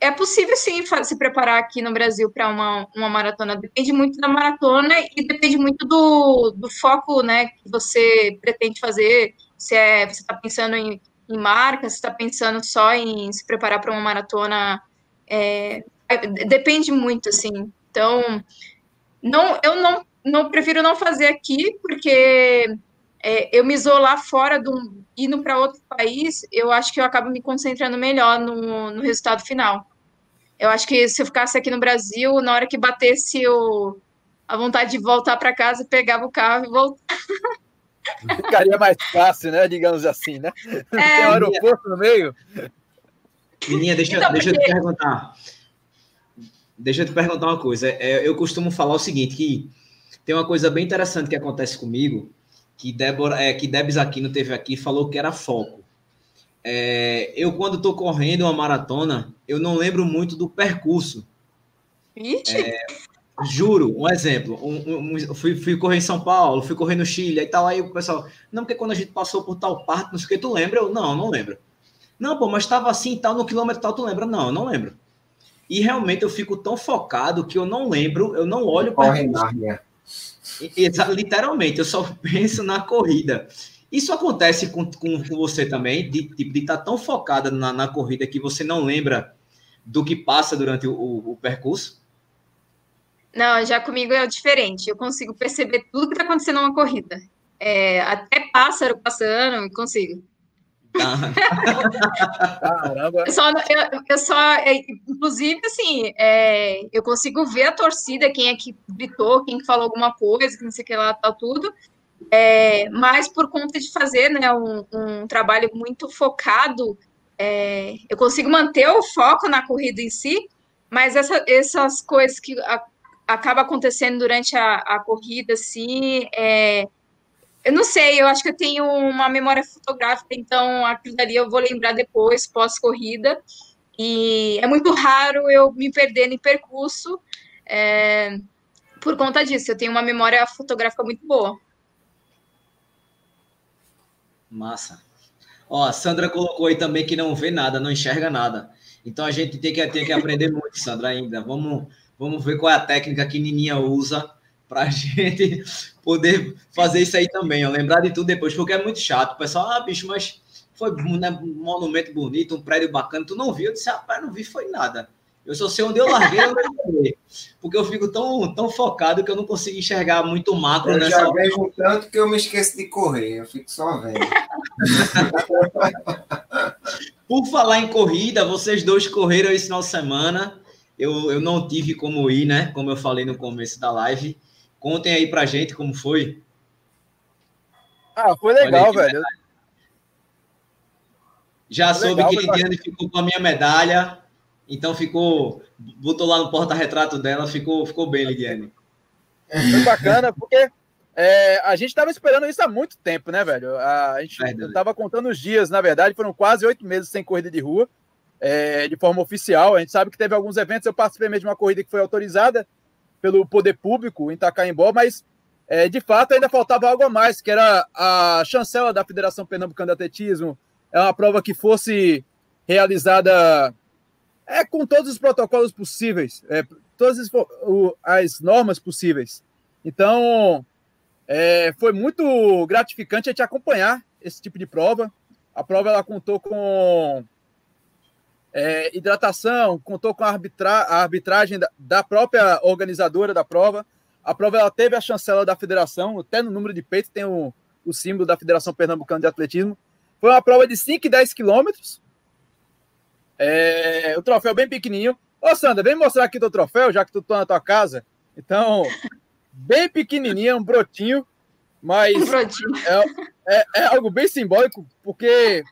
é possível sim se preparar aqui no Brasil para uma, uma maratona. Depende muito da maratona e depende muito do, do foco né, que você pretende fazer. Se é, você está pensando em, em marca, se está pensando só em se preparar para uma maratona. É, é, depende muito, assim. Então, não, eu não, não prefiro não fazer aqui, porque é, eu me isolar fora, do, indo para outro país, eu acho que eu acabo me concentrando melhor no, no resultado final. Eu acho que se eu ficasse aqui no Brasil, na hora que batesse o, a vontade de voltar para casa, pegava o carro e voltar. Ficaria mais fácil, né? Digamos assim, né? É, Tem um aeroporto no meio. Menina, deixa, então, deixa porque... eu te perguntar. Deixa eu te perguntar uma coisa. É, eu costumo falar o seguinte, que tem uma coisa bem interessante que acontece comigo, que Débora, é, que Debs Aquino teve aqui falou que era foco. É, eu, quando estou correndo uma maratona, eu não lembro muito do percurso. É, juro, um exemplo. Um, um, fui, fui correr em São Paulo, fui correr no Chile, aí tal, aí o pessoal, não, porque quando a gente passou por tal parte, não sei o que, tu lembra? Eu, não, não lembro. Não, pô, mas estava assim e tal, no quilômetro tal, tu lembra? Não, eu não lembro. E realmente eu fico tão focado que eu não lembro, eu não olho para Literalmente, eu só penso na corrida. Isso acontece com, com, com você também, de estar de tá tão focada na, na, corrida que você não lembra do que passa durante o, o, o percurso? Não, já comigo é diferente. Eu consigo perceber tudo que está acontecendo numa corrida. É, até pássaro passando, eu consigo. Caramba. Eu só, eu, eu só é, inclusive, assim, é, eu consigo ver a torcida, quem é que gritou, quem que falou alguma coisa, que não sei o que lá, tal, tudo. É, mas por conta de fazer né, um, um trabalho muito focado, é, eu consigo manter o foco na corrida em si, mas essa, essas coisas que a, acaba acontecendo durante a, a corrida, assim, é, eu não sei, eu acho que eu tenho uma memória fotográfica, então aquilo dali eu vou lembrar depois, pós-corrida. E é muito raro eu me perder no percurso é, por conta disso. Eu tenho uma memória fotográfica muito boa. Massa. Ó, a Sandra colocou aí também que não vê nada, não enxerga nada. Então a gente tem que, tem que aprender muito, Sandra, ainda. Vamos, vamos ver qual é a técnica que Nininha usa para a gente poder fazer isso aí também, ó, lembrar de tudo depois, porque é muito chato. O pessoal, ah, bicho, mas foi né, um monumento bonito, um prédio bacana, tu não viu? Eu disse, rapaz, não vi, foi nada. Eu só sei onde eu larguei, eu não porque eu fico tão, tão focado que eu não consigo enxergar muito macro eu nessa já vejo tanto que eu me esqueço de correr, eu fico só vendo. Por falar em corrida, vocês dois correram esse final de semana. Eu, eu não tive como ir, né? Como eu falei no começo da live. Contem aí pra gente como foi. Ah, foi legal, velho. Já foi soube legal, que Lidiane ficou com a minha medalha, então ficou, botou lá no porta-retrato dela, ficou, ficou bem, Lidiane. Foi bacana, porque é, a gente estava esperando isso há muito tempo, né, velho? A, gente estava contando os dias, na verdade, foram quase oito meses sem corrida de rua, é, de forma oficial. A gente sabe que teve alguns eventos, eu participei mesmo de uma corrida que foi autorizada, pelo poder público em Itacaimbó, mas é, de fato ainda faltava algo a mais, que era a chancela da Federação Pernambucana de Atletismo. É uma prova que fosse realizada é, com todos os protocolos possíveis, é, todas as, o, as, normas possíveis. Então, é, foi muito gratificante a gente acompanhar esse tipo de prova. A prova ela contou com é, hidratação, contou com a, arbitra a arbitragem da, da, própria organizadora da prova. A prova ela teve a chancela da federação, até no número de peito tem o, o símbolo da Federação Pernambucana de Atletismo. Foi uma prova de 5 e 10 quilômetros. É, o troféu bem pequenininho. Ô, Sandra, vem mostrar aqui teu troféu, já que tu tá na tua casa. Então, bem pequenininho, um brotinho, mas um brotinho. É, é, é algo bem simbólico, porque,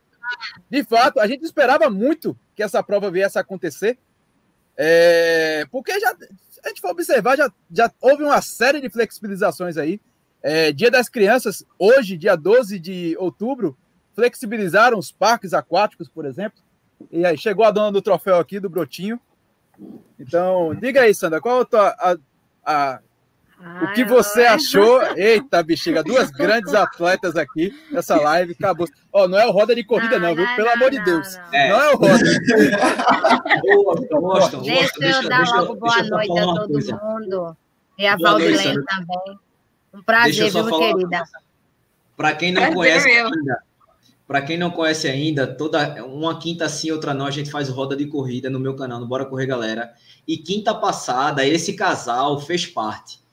de fato, a gente esperava muito que essa prova viesse a acontecer. É, porque já, a gente for observar, já, já houve uma série de flexibilizações aí. É, dia das Crianças, hoje, dia 12 de outubro, flexibilizaram os parques aquáticos, por exemplo. E aí, chegou a dona do troféu aqui, do Brotinho. Então, diga aí, Sandra, qual a tua. A, a, o que você achou? Eita, bexiga, duas grandes atletas aqui nessa live. Acabou. Ó, oh, não é o roda de corrida, não, não viu? Pelo não, amor de Deus. Não, é. não é o roda. deixa eu dar logo boa noite a todo mundo. E a Valdilene também. Um prazer, viu, querida? Para quem não conhece ainda, para quem não conhece ainda, toda uma quinta sim, outra não, a gente faz roda de corrida no meu canal, no Bora Correr Galera. E quinta passada, esse casal fez parte.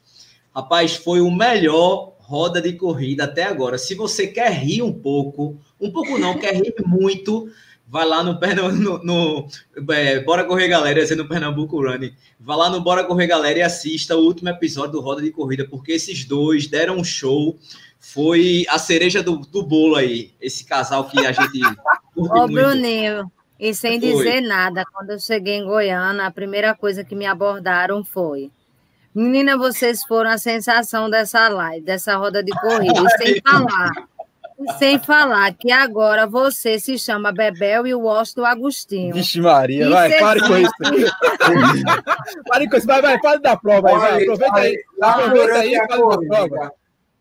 Rapaz, foi o melhor roda de corrida até agora. Se você quer rir um pouco, um pouco não, quer rir muito, vai lá no, no, no é, Bora Correr Galera, ia ser no Pernambuco Running. Vai lá no Bora Correr Galera e assista o último episódio do Roda de Corrida, porque esses dois deram um show. Foi a cereja do, do bolo aí, esse casal que a gente. Ô, Bruninho, e sem foi. dizer nada, quando eu cheguei em Goiânia, a primeira coisa que me abordaram foi Menina, vocês foram a sensação dessa live, dessa roda de corrida. E sem falar, sem falar que agora você se chama Bebel e o Washington Agostinho. Vixe, Maria, vai, pare com isso. pare com isso, vai, vai, fale da prova aí, vai, aproveita aí. Aproveita aí e fale da prova.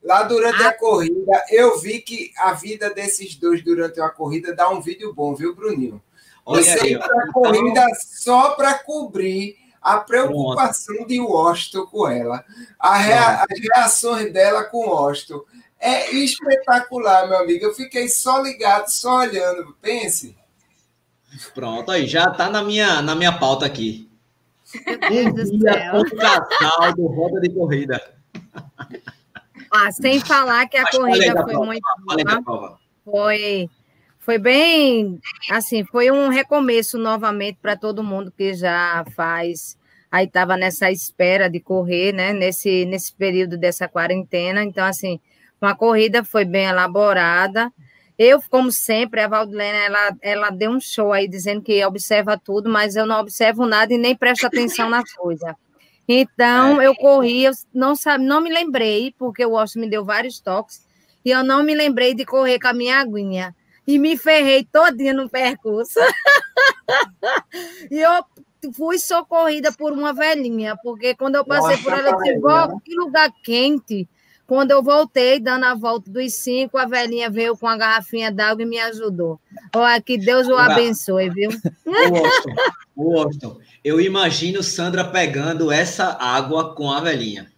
Lá durante a corrida, eu vi que a vida desses dois durante a corrida dá um vídeo bom, viu, Bruninho? Você ir para a corrida só para cobrir a preocupação Pronto. de Washington com ela, rea, as reações dela com Washington. É espetacular, meu amigo. Eu fiquei só ligado, só olhando. Pense. Pronto, aí já está na minha, na minha pauta aqui. Meu Deus do céu. casal do Roda de Corrida. Ah, sem falar que a corrida foi prova, muito boa. Foi, foi bem, assim, foi um recomeço novamente para todo mundo que já faz, aí estava nessa espera de correr, né, nesse, nesse período dessa quarentena, então, assim, uma corrida foi bem elaborada, eu, como sempre, a Valdilena, ela, ela deu um show aí dizendo que observa tudo, mas eu não observo nada e nem presto atenção nas coisas. Então, eu corri, eu não, sabe, não me lembrei, porque o Washington me deu vários toques, e eu não me lembrei de correr com a minha aguinha e me ferrei todinha no percurso. e eu fui socorrida por uma velhinha, porque quando eu passei Nossa, por ela, eu disse, oh, que lugar quente. Quando eu voltei, dando a volta dos cinco, a velhinha veio com a garrafinha d'água e me ajudou. Olha, que Deus o abençoe, viu? O Austin, eu imagino Sandra pegando essa água com a velhinha.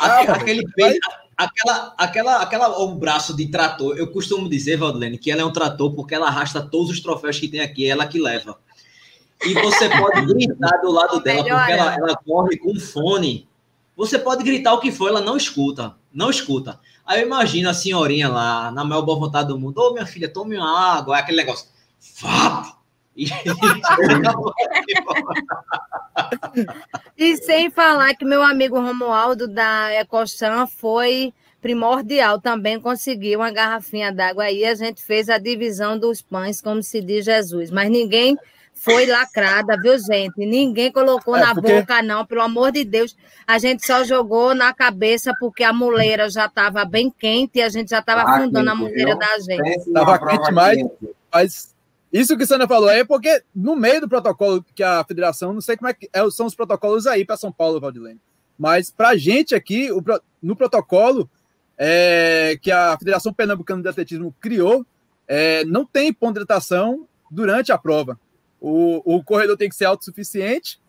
Ah, aquele peito, Aquela, aquela, aquela, o braço de trator, eu costumo dizer, Valdilene, que ela é um trator porque ela arrasta todos os troféus que tem aqui, é ela que leva. E você pode gritar do lado dela, porque ela, ela corre com fone. Você pode gritar o que for, ela não escuta, não escuta. Aí eu imagino a senhorinha lá, na maior boa vontade do mundo, ô oh, minha filha, tome uma água, é aquele negócio. Fap! e sem falar que meu amigo Romualdo da Ecochan foi primordial também conseguiu uma garrafinha d'água aí a gente fez a divisão dos pães como se diz Jesus mas ninguém foi lacrada viu gente? Ninguém colocou é, na porque... boca não pelo amor de Deus. A gente só jogou na cabeça porque a muleira já estava bem quente e a gente já estava ah, afundando a muleira da gente. Estava quente mais mas isso que a Sandra falou é porque no meio do protocolo que a federação, não sei como é que é, são os protocolos aí para São Paulo, Valdilene, mas para a gente aqui, o, no protocolo é, que a Federação Pernambucana de Atletismo criou, é, não tem hidratação durante a prova. O, o corredor tem que ser autossuficiente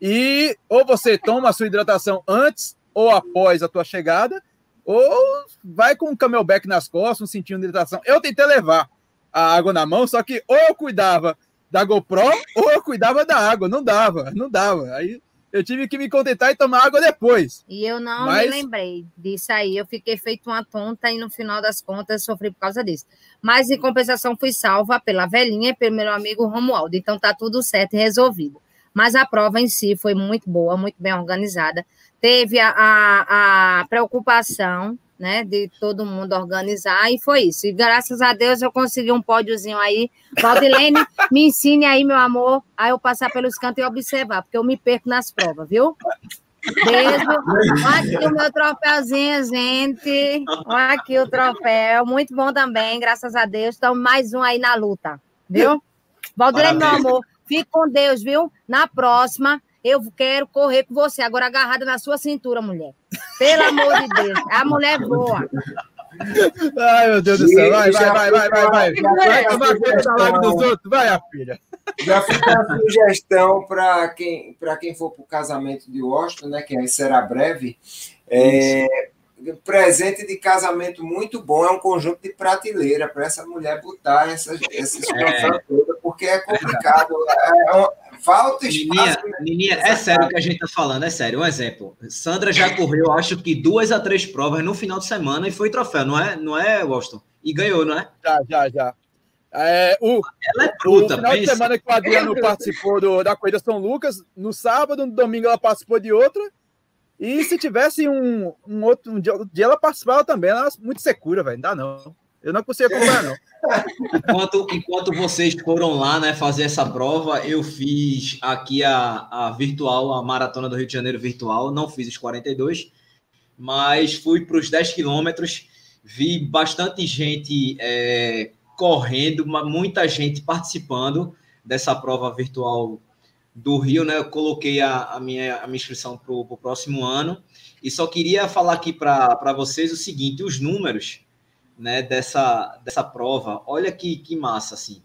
e ou você toma a sua hidratação antes ou após a tua chegada, ou vai com um camelback nas costas, um cintinho de hidratação. Eu tentei levar, a água na mão, só que ou eu cuidava da GoPro ou eu cuidava da água. Não dava, não dava. Aí eu tive que me contentar e tomar água depois. E eu não Mas... me lembrei disso aí. Eu fiquei feito uma tonta e no final das contas sofri por causa disso. Mas em compensação fui salva pela velhinha e pelo meu amigo Romualdo. Então tá tudo certo e resolvido. Mas a prova em si foi muito boa, muito bem organizada. Teve a, a, a preocupação né, de todo mundo organizar, e foi isso. E graças a Deus eu consegui um pódiozinho aí. Valdilene, me ensine aí, meu amor, a eu passar pelos cantos e observar, porque eu me perco nas provas, viu? Beijo. Olha aqui o meu troféuzinho, gente. Olha aqui o troféu. Muito bom também, graças a Deus. Então, mais um aí na luta, viu? Valdilene, meu amor, fique com Deus, viu? Na próxima, Eu quero correr com você, agora agarrada na sua cintura, mulher. Pelo amor de Deus. A mulher boa. Ai, meu Deus do céu. Vai, vai, vai, vai, vai, vai. Vai tomar conta da live dos outros. Vai, a filha. Já fica a sugestão para quem, quem for para o casamento de Washington, né? Que será breve. É, presente de casamento muito bom, é um conjunto de prateleira para essa mulher botar essa, essa situação é. toda, porque é complicado. É, é, falta espaço. Nininha, é sério o que a gente está falando, é sério. Um exemplo. Sandra já correu, acho que duas a três provas no final de semana e foi troféu, não é, não é, Washington? E ganhou, não é? Já, já, já. É, o, ela é bruta, o final pensa. de semana que o Adriano participou do, da Corrida São Lucas, no sábado, no domingo ela participou de outra, e se tivesse um, um outro um dia, ela participava também, ela é muito secura, velho. Não dá não. Eu não consigo acompanhar, não. Enquanto, enquanto vocês foram lá, né, fazer essa prova, eu fiz aqui a, a virtual, a maratona do Rio de Janeiro virtual. Não fiz os 42, mas fui para os 10 quilômetros. Vi bastante gente é, correndo, muita gente participando dessa prova virtual do Rio, né? Eu coloquei a, a minha, a minha inscrição para o próximo ano e só queria falar aqui para vocês o seguinte: os números né, dessa, dessa prova, olha que, que massa, assim.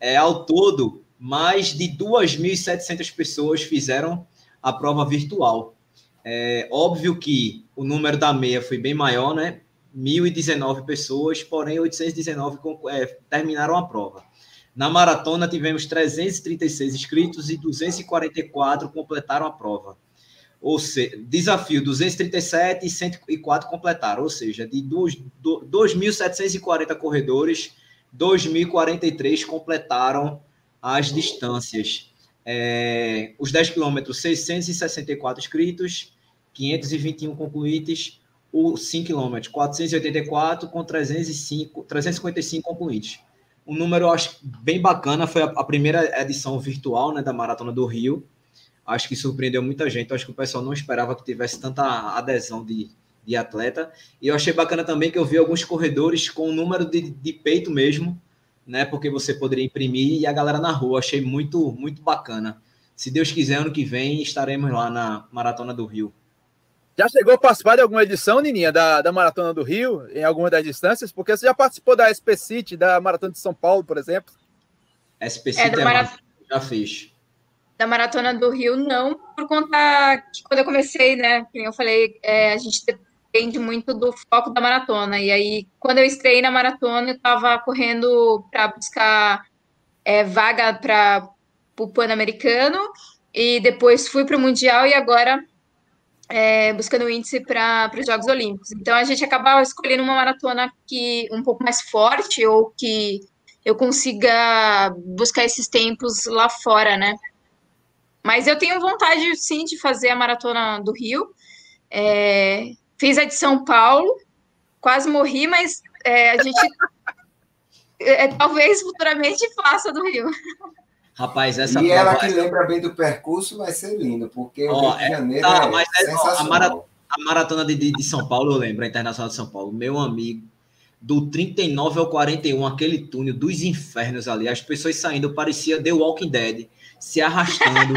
É, ao todo, mais de 2.700 pessoas fizeram a prova virtual. É óbvio que o número da meia foi bem maior, né? 1.019 pessoas, porém 819 é, terminaram a prova. Na maratona, tivemos 336 inscritos e 244 completaram a prova. Ou seja, desafio 237 e 104 completaram, ou seja, de 2.740 corredores, 2.043 completaram as distâncias. É, os 10 quilômetros, 664 inscritos, 521 concluídos, os 5 quilômetros, 484 com 305, 355 concluídos um número, acho, bem bacana. Foi a, a, primeira edição virtual né, da Maratona do Rio. Acho que surpreendeu muita gente. Acho que o pessoal não esperava que tivesse tanta adesão de, de atleta. E eu achei bacana também que eu vi alguns corredores com o número de, de peito mesmo, né? Porque você poderia imprimir e a galera na rua. Achei muito, muito bacana. Se Deus quiser, ano que vem estaremos lá na Maratona do Rio. Já chegou a participar de alguma edição, Nininha, da, da Maratona do Rio, em alguma das distâncias? Porque você já participou da SP City, da Maratona de São Paulo, por exemplo? SP City é, é Marat... já fiz. Da Maratona do Rio, não, por conta que quando eu comecei, né, como eu falei, é, a gente depende muito do foco da maratona. E aí, quando eu estreiei na maratona, eu estava correndo para buscar é, vaga para o Pan-Americano, e depois fui para o Mundial, e agora é, buscando índice para os Jogos Olímpicos. Então a gente acaba escolhendo uma maratona que um pouco mais forte ou que eu consiga buscar esses tempos lá fora, né? Mas eu tenho vontade, sim, de fazer a maratona do Rio. É, fiz a de São Paulo, quase morri, mas é, a gente é, talvez futuramente faça do Rio. Rapaz, essa E ela que essa... lembra bem do percurso vai ser lindo, porque o Rio de é, Janeiro tá, é, mas é, a, maratona, a, maratona de, de, São Paulo, eu lembro, a Internacional de São Paulo, meu amigo, do 39 ao 41, aquele túnel dos infernos ali, as pessoas saindo, parecia The Walking Dead, se arrastando.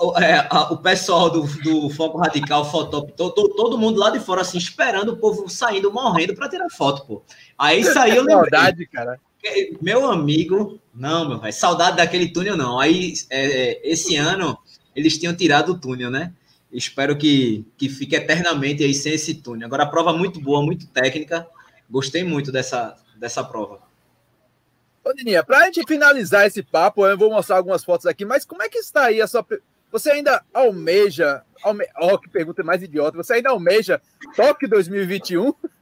o, é, a, o pessoal do, do Foco Radical, Fotop, todo, todo mundo lá de fora, assim, esperando o povo saindo, morrendo para tirar foto, pô. Aí saiu, lembrei. Verdade, cara. Meu amigo, não, meu pai, saudade daquele túnel não. Aí, é, é, esse ano, eles tinham tirado o túnel, né? Espero que, que fique eternamente aí sem esse túnel. Agora, a prova muito boa, muito técnica. Gostei muito dessa, dessa prova. Ô, Nininha, para a gente finalizar esse papo, eu vou mostrar algumas fotos aqui, mas como é que está aí a sua. Você ainda almeja. Alme... Oh, que pergunta mais idiota. Você ainda almeja Tóquio 2021?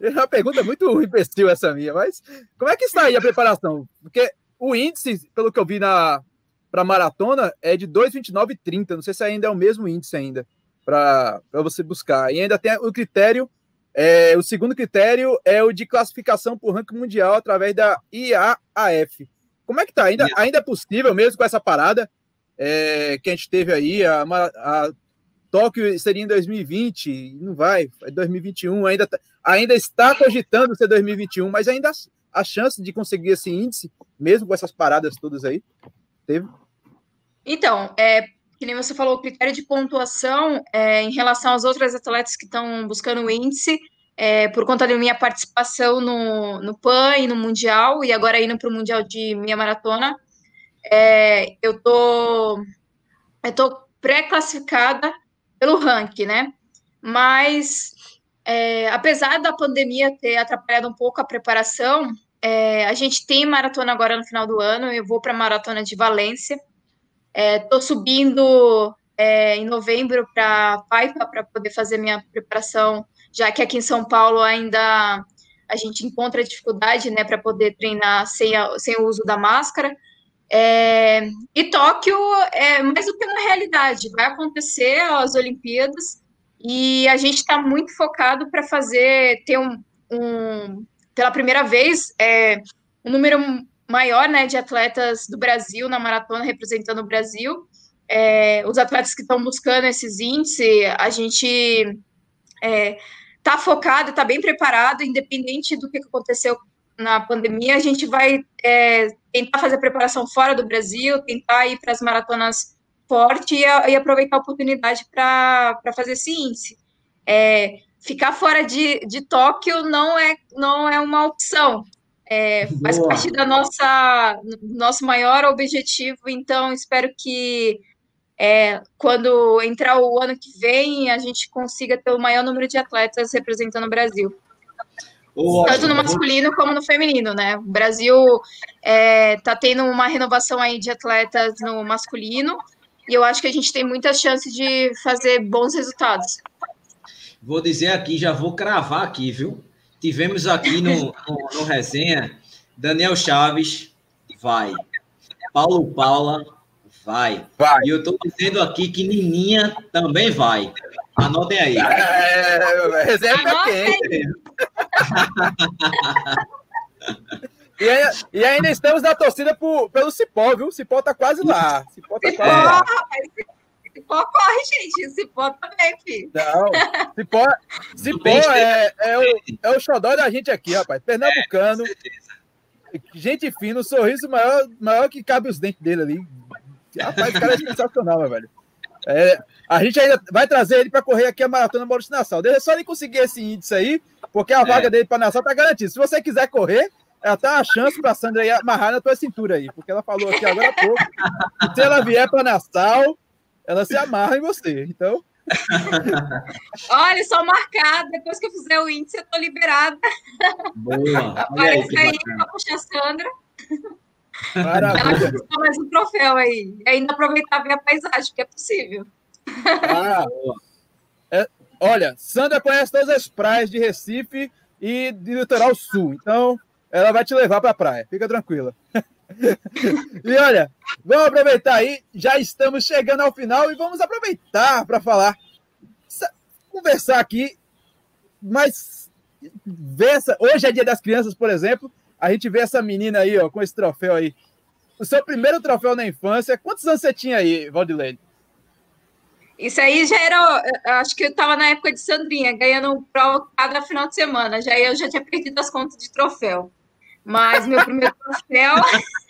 É uma pergunta muito imbecil essa minha, mas como é que está aí a preparação? Porque o índice, pelo que eu vi na para maratona, é de 2,29,30. Não sei se ainda é o mesmo índice ainda para você buscar. E ainda tem o critério, é, o segundo critério é o de classificação por ranking mundial através da IAAF. Como é que tá? Ainda, ainda é possível mesmo com essa parada é, que a gente teve aí, a, a Tóquio seria em 2020, não vai, é 2021, ainda, tá, ainda está cogitando ser 2021, mas ainda a chance de conseguir esse índice, mesmo com essas paradas todas aí, teve? Então, é, que nem você falou, o critério de pontuação é, em relação às outras atletas que estão buscando o índice, é, por conta da minha participação no, no PAN e no Mundial, e agora indo para o Mundial de Minha Maratona, é, eu tô, eu tô pré-classificada pelo ranking, né? Mas, é, apesar da pandemia ter atrapalhado um pouco a preparação, é, a gente tem maratona agora no final do ano, eu vou para a maratona de Valência, estou é, subindo é, em novembro para Paipa para poder fazer minha preparação já que aqui em São Paulo ainda a gente encontra dificuldade né, para poder treinar sem, a, sem o uso da máscara. É, e Tóquio é mais do que uma realidade, vai acontecer as Olimpíadas e a gente está muito focado para fazer, ter um, um, pela primeira vez, é, um número maior né, de atletas do Brasil na maratona representando o Brasil. É, os atletas que estão buscando esses índices, a gente é, está focado, está bem preparado, independente do que aconteceu na pandemia, a gente vai é, tentar fazer preparação fora do Brasil, tentar ir para as maratonas forte e, e, aproveitar a oportunidade para fazer esse índice. É, ficar fora de, de Tóquio não é, não é uma opção. É, faz parte da nossa nosso maior objetivo, então espero que é, quando entrar o ano que vem, a gente consiga ter o maior número de atletas representando o Brasil. Tanto no masculino como no feminino, né? O Brasil está é, tá tendo uma renovação aí de atletas no masculino e eu acho que a gente tem muitas chances de fazer bons resultados. Vou dizer aqui, já vou cravar aqui, viu? Tivemos aqui no, no, no resenha Daniel Chaves, vai. Paulo Paula, Vai. vai. E eu estou dizendo aqui que Nininha também vai. Anotem aí. É, reserva quem? e, e, ainda estamos na torcida por, pelo Cipó, viu? O Cipó tá quase lá. Cipó tá Cipó, quase lá. Cipó corre, gente. Cipó também, filho. Não, Cipó, Cipó é, é, o, é o xodó da gente aqui, rapaz. Pernambucano. É, gente fina, um sorriso maior, maior que cabe os dentes dele ali. Rapaz, o cara é sensacional, velho. É, a gente ainda vai trazer ele para correr aqui a maratona Maurício Nassau. Deixa só ele conseguir esse índice aí, porque a é. vaga dele para Nassau tá garantida. Se você quiser correr, ela tá uma chance para Sandra aí amarrar na tua cintura aí, porque ela falou aqui agora há pouco. se ela vier para Nassau, ela se amarra em você. Então. Olha, só marcado. Depois que eu fizer o índice, eu tô liberada. Boa. Aparece aí, aí para puxar a Sandra. Maravilha. Ela mais um troféu aí. E ainda aproveitar ver a paisagem, porque é possível. Ah, é, olha, Sandra conhece todas as praias de Recife e de Litoral Sul. Então, ela vai te levar para a praia. Fica tranquila. e olha, vamos aproveitar aí. Já estamos chegando ao final e vamos aproveitar para falar, conversar aqui, mas ver essa, hoje é dia das crianças, por exemplo, a gente vê essa menina aí, ó, com esse troféu aí. O seu primeiro troféu na infância. Quantos anos você tinha aí, Valdilene? Isso aí já era, acho que eu estava na época de Sandrinha, ganhando prova cada final de semana. Já eu já tinha perdido as contas de troféu. Mas meu primeiro troféu,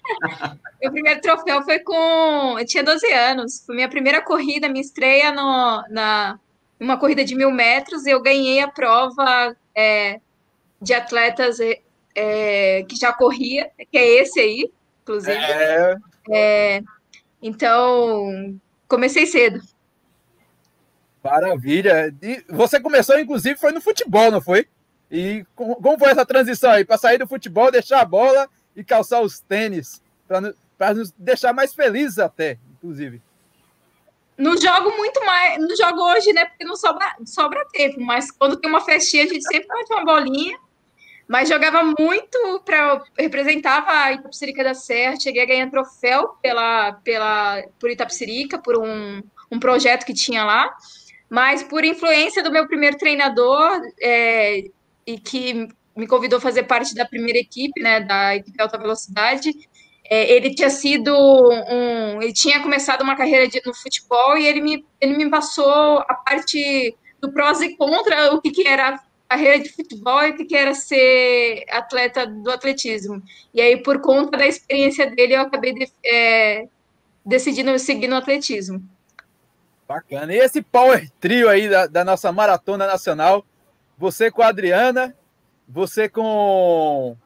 meu primeiro troféu foi com, eu tinha 12 anos. Foi minha primeira corrida, minha estreia no, na uma corrida de mil metros. Eu ganhei a prova é, de atletas é, que já corria, que é esse aí, inclusive. É... É, então, comecei cedo. Maravilha. E você começou, inclusive, foi no futebol, não foi? E como foi essa transição aí? Para sair do futebol, deixar a bola e calçar os tênis, para nos deixar mais felizes até, inclusive. Não jogo muito mais, não jogo hoje, né? Porque não sobra, sobra tempo, mas quando tem uma festinha, a gente sempre bate uma bolinha mas jogava muito para representava a Itapsirica da Serra, cheguei a ganhar troféu pela, pela por Itapsirica, por um, um projeto que tinha lá, mas por influência do meu primeiro treinador é, e que me convidou a fazer parte da primeira equipe, né, da equipe alta velocidade. É, ele tinha sido um, ele tinha começado uma carreira de, no futebol e ele me, ele me passou a parte do prós e contra o que, que era carreira de futebol e que era ser atleta do atletismo. E aí, por conta da experiência dele, eu acabei de, é, decidindo seguir no atletismo. Bacana. E esse power trio aí da, da nossa maratona nacional, você com a Adriana, você com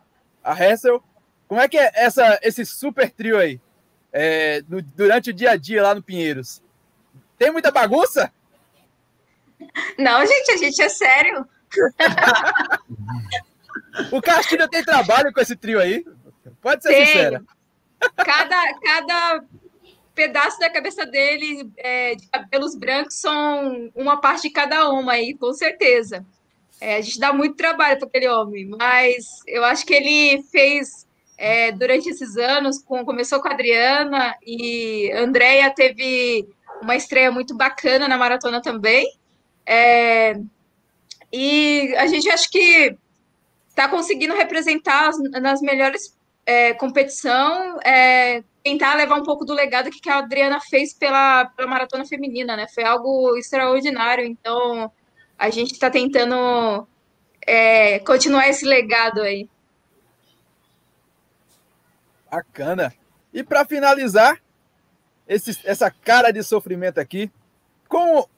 a Hessel, como é que é essa, esse super trio aí? É, no, durante o dia a dia lá no Pinheiros? Tem muita bagunça? Não, gente, a gente é sério. o Castilho tem trabalho com esse trio aí? Pode ser tem. sincera. Cada, cada pedaço da cabeça dele é, de cabelos brancos são uma parte de cada uma aí, com certeza. É, a gente dá muito trabalho para aquele homem, mas eu acho que ele fez é, durante esses anos, com, começou com a Adriana e a Andrea teve uma estreia muito bacana na maratona também. É, e a gente acho que está conseguindo representar nas melhores é, competição, é, tentar levar um pouco do legado que a Adriana fez pela, pela maratona feminina, né? Foi algo extraordinário. Então, a gente está tentando é, continuar esse legado aí. Bacana. E para finalizar, esse, essa cara de sofrimento aqui, como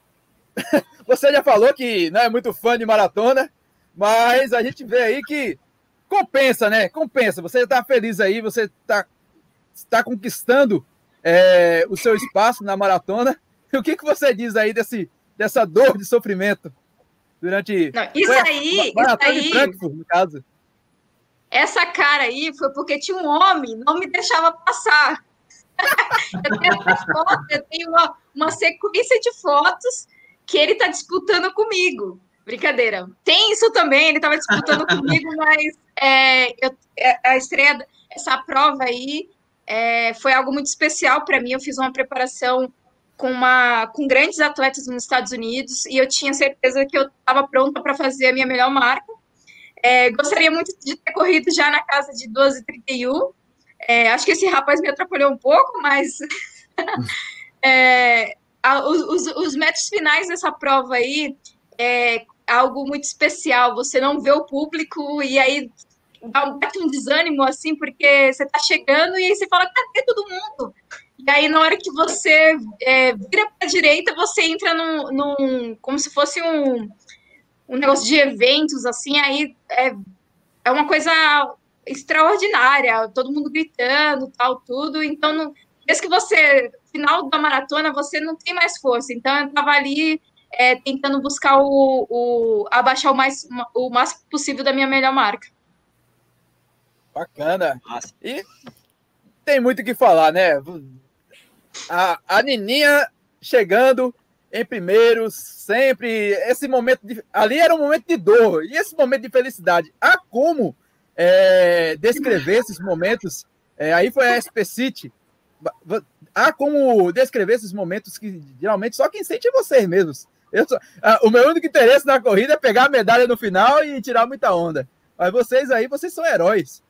você já falou que não é muito fã de maratona, mas a gente vê aí que compensa, né? Compensa. Você está feliz aí, você está tá conquistando é, o seu espaço na maratona. O que, que você diz aí desse, dessa dor de sofrimento durante. Não, isso aí. Isso aí... Frankfurt, no caso. Essa cara aí foi porque tinha um homem, não me deixava passar. eu tenho uma foto, eu tenho uma, uma sequência de fotos que ele está disputando comigo. Brincadeira. Tem isso também, ele estava disputando comigo, mas é, eu, é, a estreia, essa prova aí é, foi algo muito especial para mim. Eu fiz uma preparação com, uma, com grandes atletas nos Estados Unidos e eu tinha certeza que eu estava pronta para fazer a minha melhor marca. É, gostaria muito de ter corrido já na casa de 12h31. É, acho que esse rapaz me atrapalhou um pouco, mas é, a, os, os, metros finais dessa prova aí é algo muito especial. Você não vê o público e aí dá um, um desânimo, assim, porque você tá chegando e aí você fala, cadê todo mundo? E aí, na hora que você é, vira para a direita, você entra num, num, como se fosse um, um negócio de eventos, assim, aí é, é uma coisa extraordinária, todo mundo gritando, tal, tudo. Então, no, desde que você, final da maratona, você não tem mais força. Então, eu estava ali é, tentando buscar o, o abaixar o mais, o máximo possível da minha melhor marca. Bacana. Nossa. E tem muito o que falar, né? A, a Nininha chegando em primeiro, sempre. Esse momento de, ali era um momento de dor e esse momento de felicidade. Há como é, descrever esses momentos? É, aí foi a SP City. Há como descrever esses momentos que geralmente só quem sente é vocês mesmos. Eu só, ah, o meu único interesse na corrida é pegar a medalha no final e tirar muita onda. Mas vocês aí, vocês são heróis.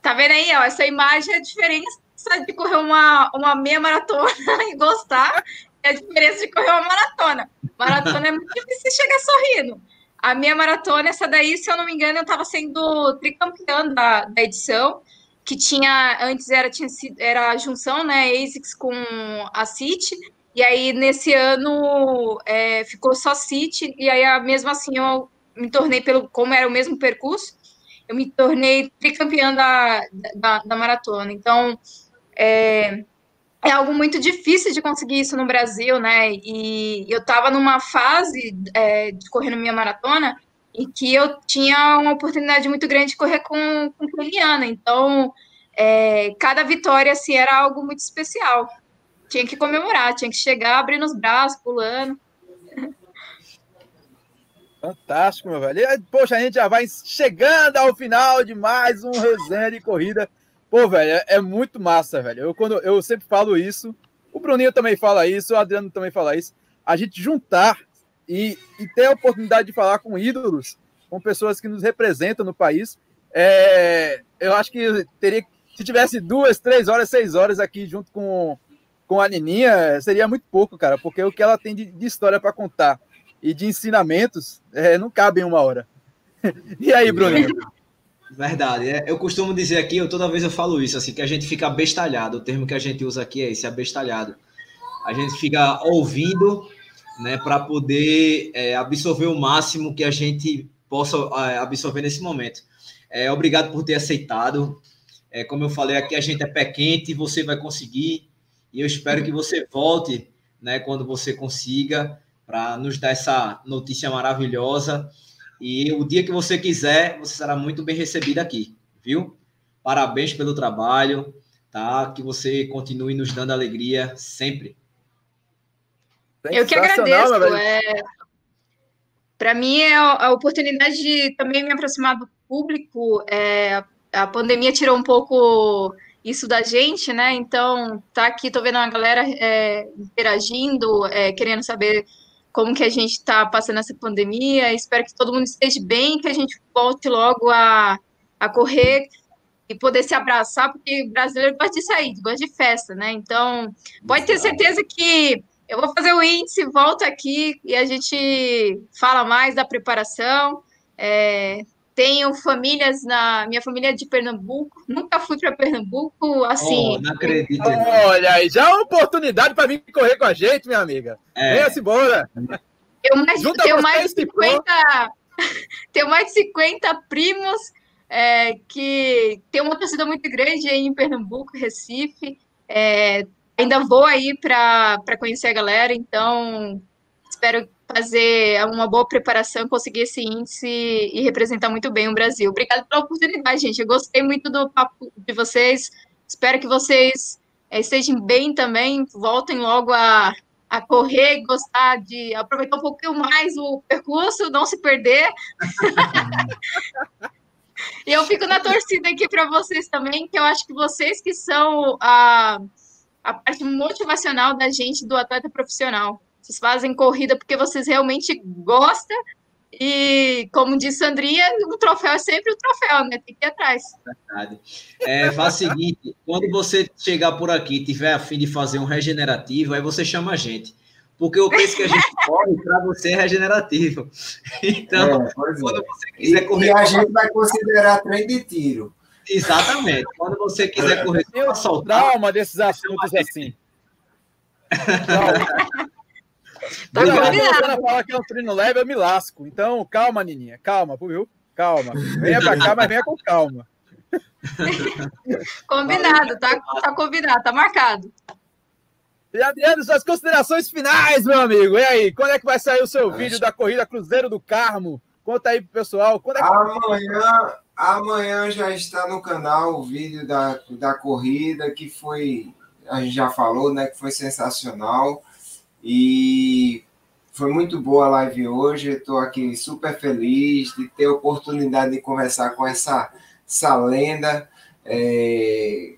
Tá vendo aí, ó? Essa imagem é a diferença de correr uma, uma meia maratona e gostar, é a diferença de correr uma maratona. Maratona é muito difícil chegar sorrindo. A minha maratona, essa daí, se eu não me engano, eu estava sendo tricampeã da, da edição, que tinha, antes era, tinha, era a junção, né, ASICS com a City, e aí nesse ano é, ficou só City, e aí mesmo assim eu me tornei, pelo como era o mesmo percurso, eu me tornei tricampeã da, da, da maratona. Então, é, é algo muito difícil de conseguir isso no Brasil, né? E eu estava numa fase é, de correr minha maratona em que eu tinha uma oportunidade muito grande de correr com, com Keliana. Então, é, cada vitória assim, era algo muito especial. Tinha que comemorar, tinha que chegar abrindo os braços, pulando. Fantástico, meu velho. E, poxa, a gente já vai chegando ao final de mais um resenha de corrida. Pô, velho, é, é, muito massa, velho. Eu, quando, eu sempre falo isso, o Bruninho também fala isso, o Adriano também fala isso. A gente juntar e, e ter a oportunidade de falar com ídolos, com pessoas que nos representam no país, é, eu acho que teria, se tivesse duas, três horas, seis horas aqui junto com, com a Nininha, seria muito pouco, cara, porque o que ela tem de, de história para contar e de ensinamentos é, não cabe em uma hora. e aí, Bruninho? Verdade. É, eu costumo dizer aqui, eu, toda vez eu falo isso, assim, que a gente fica abestalhado. O termo que a gente usa aqui é esse, abestalhado. a gente fica ouvindo, né, para poder é, absorver o máximo que a gente possa é, absorver nesse momento. É, obrigado por ter aceitado. É, como eu falei aqui, a gente é pé quente, você vai conseguir, e eu espero que você volte, né, quando você consiga, para nos dar essa notícia maravilhosa. E o dia que você quiser, você será muito bem recebido aqui, viu? Parabéns pelo trabalho, tá? Que você continue nos dando alegria sempre. Eu que agradeço. É... Para mim é a oportunidade de também me aproximar do público. É... A pandemia tirou um pouco isso da gente, né? Então, tá aqui, tô vendo uma galera é, interagindo, é, querendo saber como que a gente está passando essa pandemia. Espero que todo mundo esteja bem, que a gente volte logo a, a correr e poder se abraçar, porque brasileiro gosta de sair, gosta de festa, né? Então, pode ter certeza que eu vou fazer o índice, volto aqui e a gente fala mais da preparação. É, tenho famílias na. Minha família é de Pernambuco, nunca fui para Pernambuco, assim. Oh, não acredito. Olha aí, já é uma oportunidade para vir correr com a gente, minha amiga. É. Venha-se embora. Eu mais, tenho mais de 50. tenho mais de 50 primos é, que tem uma torcida muito grande aí em Pernambuco, Recife. É, ainda vou aí para conhecer a galera, então espero fazer uma boa preparação, conseguir esse índice e representar muito bem o Brasil. Obrigada pela oportunidade, gente. Eu gostei muito do papo de vocês. Espero que vocês é, estejam bem também, voltem logo a, a correr, gostar de aproveitar um pouquinho mais o percurso, não se perder. e eu fico na torcida aqui para vocês também, que eu acho que vocês que são a, a parte motivacional da gente, do atleta profissional. Vocês fazem corrida porque vocês realmente gostam. E, como disse Sandrinha, o troféu é sempre o troféu, né? Tem que ir atrás. Verdade. É, faz o seguinte: quando você chegar por aqui tiver a fim de fazer um regenerativo, aí você chama a gente. Porque o preço que a gente corre para você é regenerativo. Então, é, quando você quiser e, correr. E a gente vai considerar trem de tiro. Exatamente. Quando você quiser correr, eu soltar. Trauma desses assuntos assim. Toda que a fala que é um treino leve, eu me lasco. Então, calma, Nininha. Calma, viu? Calma. Venha pra cá, mas venha com calma. combinado, tá, tá combinado, tá marcado. E Adriano, suas considerações finais, meu amigo. E aí, quando é que vai sair o seu vídeo da corrida Cruzeiro do Carmo? Conta aí pro pessoal. É que... Amanhã, amanhã já está no canal o vídeo da, da corrida, que foi, a gente já falou, né? Que foi sensacional. E foi muito boa a live hoje. Estou aqui super feliz de ter a oportunidade de conversar com essa, essa lenda é,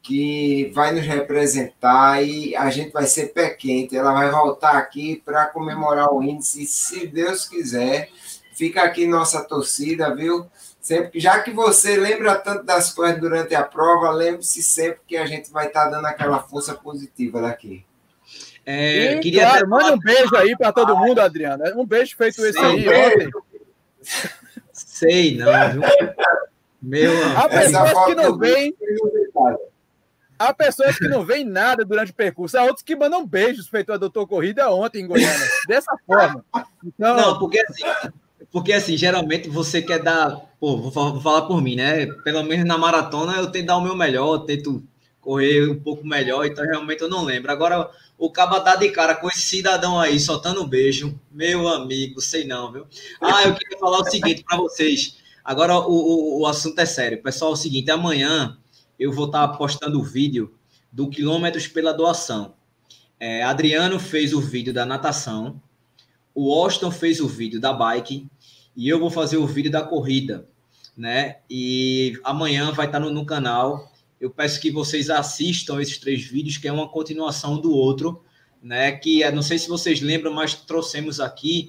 que vai nos representar e a gente vai ser pé quente. Ela vai voltar aqui para comemorar o índice, se Deus quiser. Fica aqui nossa torcida, viu? Sempre, já que você lembra tanto das coisas durante a prova, lembre-se sempre que a gente vai estar tá dando aquela força positiva daqui. É, e, queria claro, manda um beijo aí para todo mundo, Adriano. Um beijo feito Sei, esse aí ontem. Sei, não, viu? Meu Há pessoas que não vêm. Há pessoas que não veem nada durante o percurso. Há outros que mandam beijos feito a doutor Corrida ontem em Goiânia. Dessa forma. Então... Não, porque assim, porque assim, geralmente você quer dar. Pô, vou falar por mim, né? Pelo menos na maratona eu tento dar o meu melhor, tento correr um pouco melhor, então realmente eu não lembro. Agora, o caba dá de cara com esse cidadão aí, soltando um beijo. Meu amigo, sei não, viu? Ah, eu queria falar o seguinte para vocês. Agora o, o, o, assunto é sério. Pessoal, é o seguinte, amanhã eu vou estar tá postando o vídeo do Quilômetros pela Doação. É, Adriano fez o vídeo da natação, o Austin fez o vídeo da bike e eu vou fazer o vídeo da corrida, né? E amanhã vai estar tá no, no canal eu peço que vocês assistam esses três vídeos, que é uma continuação do outro, né? Que é, não sei se vocês lembram, mas trouxemos aqui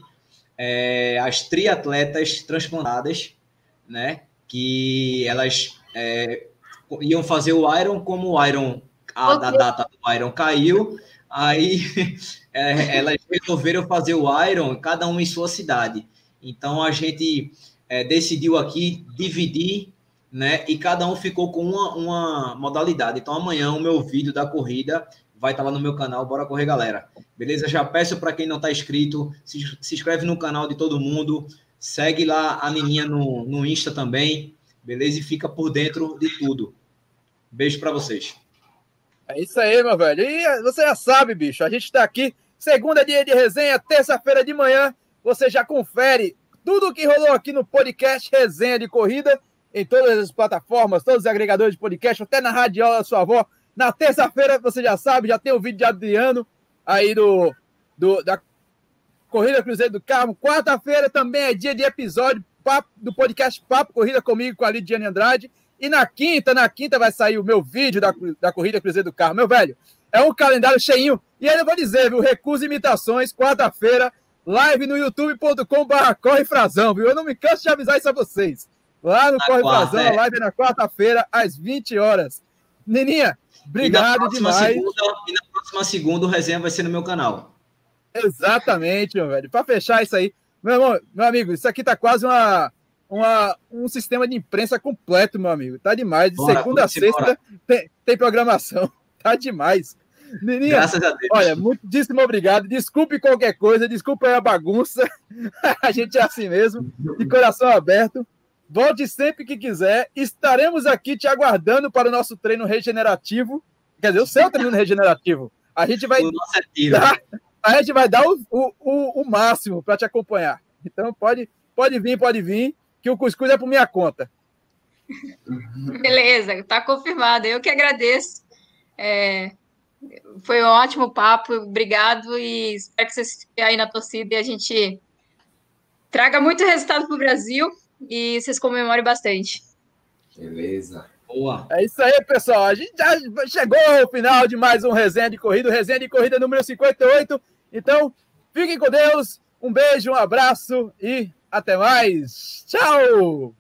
é, as triatletas transplantadas, né? Que elas é, iam fazer o Iron, como o Iron, a, okay. a data do Iron caiu, aí é, elas resolveram fazer o Iron, cada um em sua cidade. Então a gente é, decidiu aqui dividir né? E cada um ficou com uma, uma modalidade. Então, amanhã o meu vídeo da corrida vai estar lá no meu canal. Bora correr, galera. Beleza? Já peço para quem não está inscrito, se, se inscreve no canal de todo mundo, segue lá a Nininha no, no Insta também, beleza? E fica por dentro de tudo. Beijo para vocês. É isso aí, meu velho. E você já sabe, bicho, a gente está aqui, segunda dia de resenha, terça-feira de manhã, você já confere tudo o que rolou aqui no podcast Resenha de Corrida, em todas as plataformas, todos os agregadores de podcast, até na radiola da sua avó. Na terça-feira, você já sabe, já tem o vídeo de Adriano aí do, do da Corrida Cruzeiro do Carmo. Quarta-feira também é dia de episódio papo, do podcast Papo Corrida comigo, com a Lidiane Andrade. E na quinta, na quinta vai sair o meu vídeo da, da Corrida Cruzeiro do Carmo. Meu velho, é um calendário cheinho. E aí eu vou dizer, viu? Recusa imitações, quarta-feira, live no youtube.com.br Corre viu? Eu não me canso de avisar isso a vocês. Lá no na Corre quarta, Frazão, é. live na quarta-feira, às 20 horas. Nininha, obrigado e demais. Segunda, e na próxima segunda o resenha vai ser no meu canal. Exatamente, meu velho. Para fechar isso aí, meu irmão, meu amigo, isso aqui tá quase uma, uma, um sistema de imprensa completo, meu amigo. Tá demais. De bora, segunda a sexta tem, tem, programação. Tá demais. Nininha, Graças a Deus. Olha, muitíssimo obrigado. Desculpe qualquer coisa, desculpe a bagunça. a gente é assim mesmo, de coração aberto. Volte sempre que quiser. Estaremos aqui te aguardando para o nosso treino regenerativo. Quer dizer, o seu treino regenerativo. A gente vai. É. Dar, a gente vai dar o, o, o máximo para te acompanhar. Então pode, pode vir, pode vir, que o cuscuz é por minha conta. Beleza, está confirmado. Eu que agradeço. É, foi um ótimo papo, obrigado e espero que vocês fiquem aí na torcida e a gente traga muito resultado para o Brasil e vocês comemorem bastante. Beleza. Boa. É isso aí, pessoal. A gente já chegou ao final de mais um resenha de corrida, resenha de corrida número 58. Então, fiquem com Deus. Um beijo, um abraço e até mais. Tchau!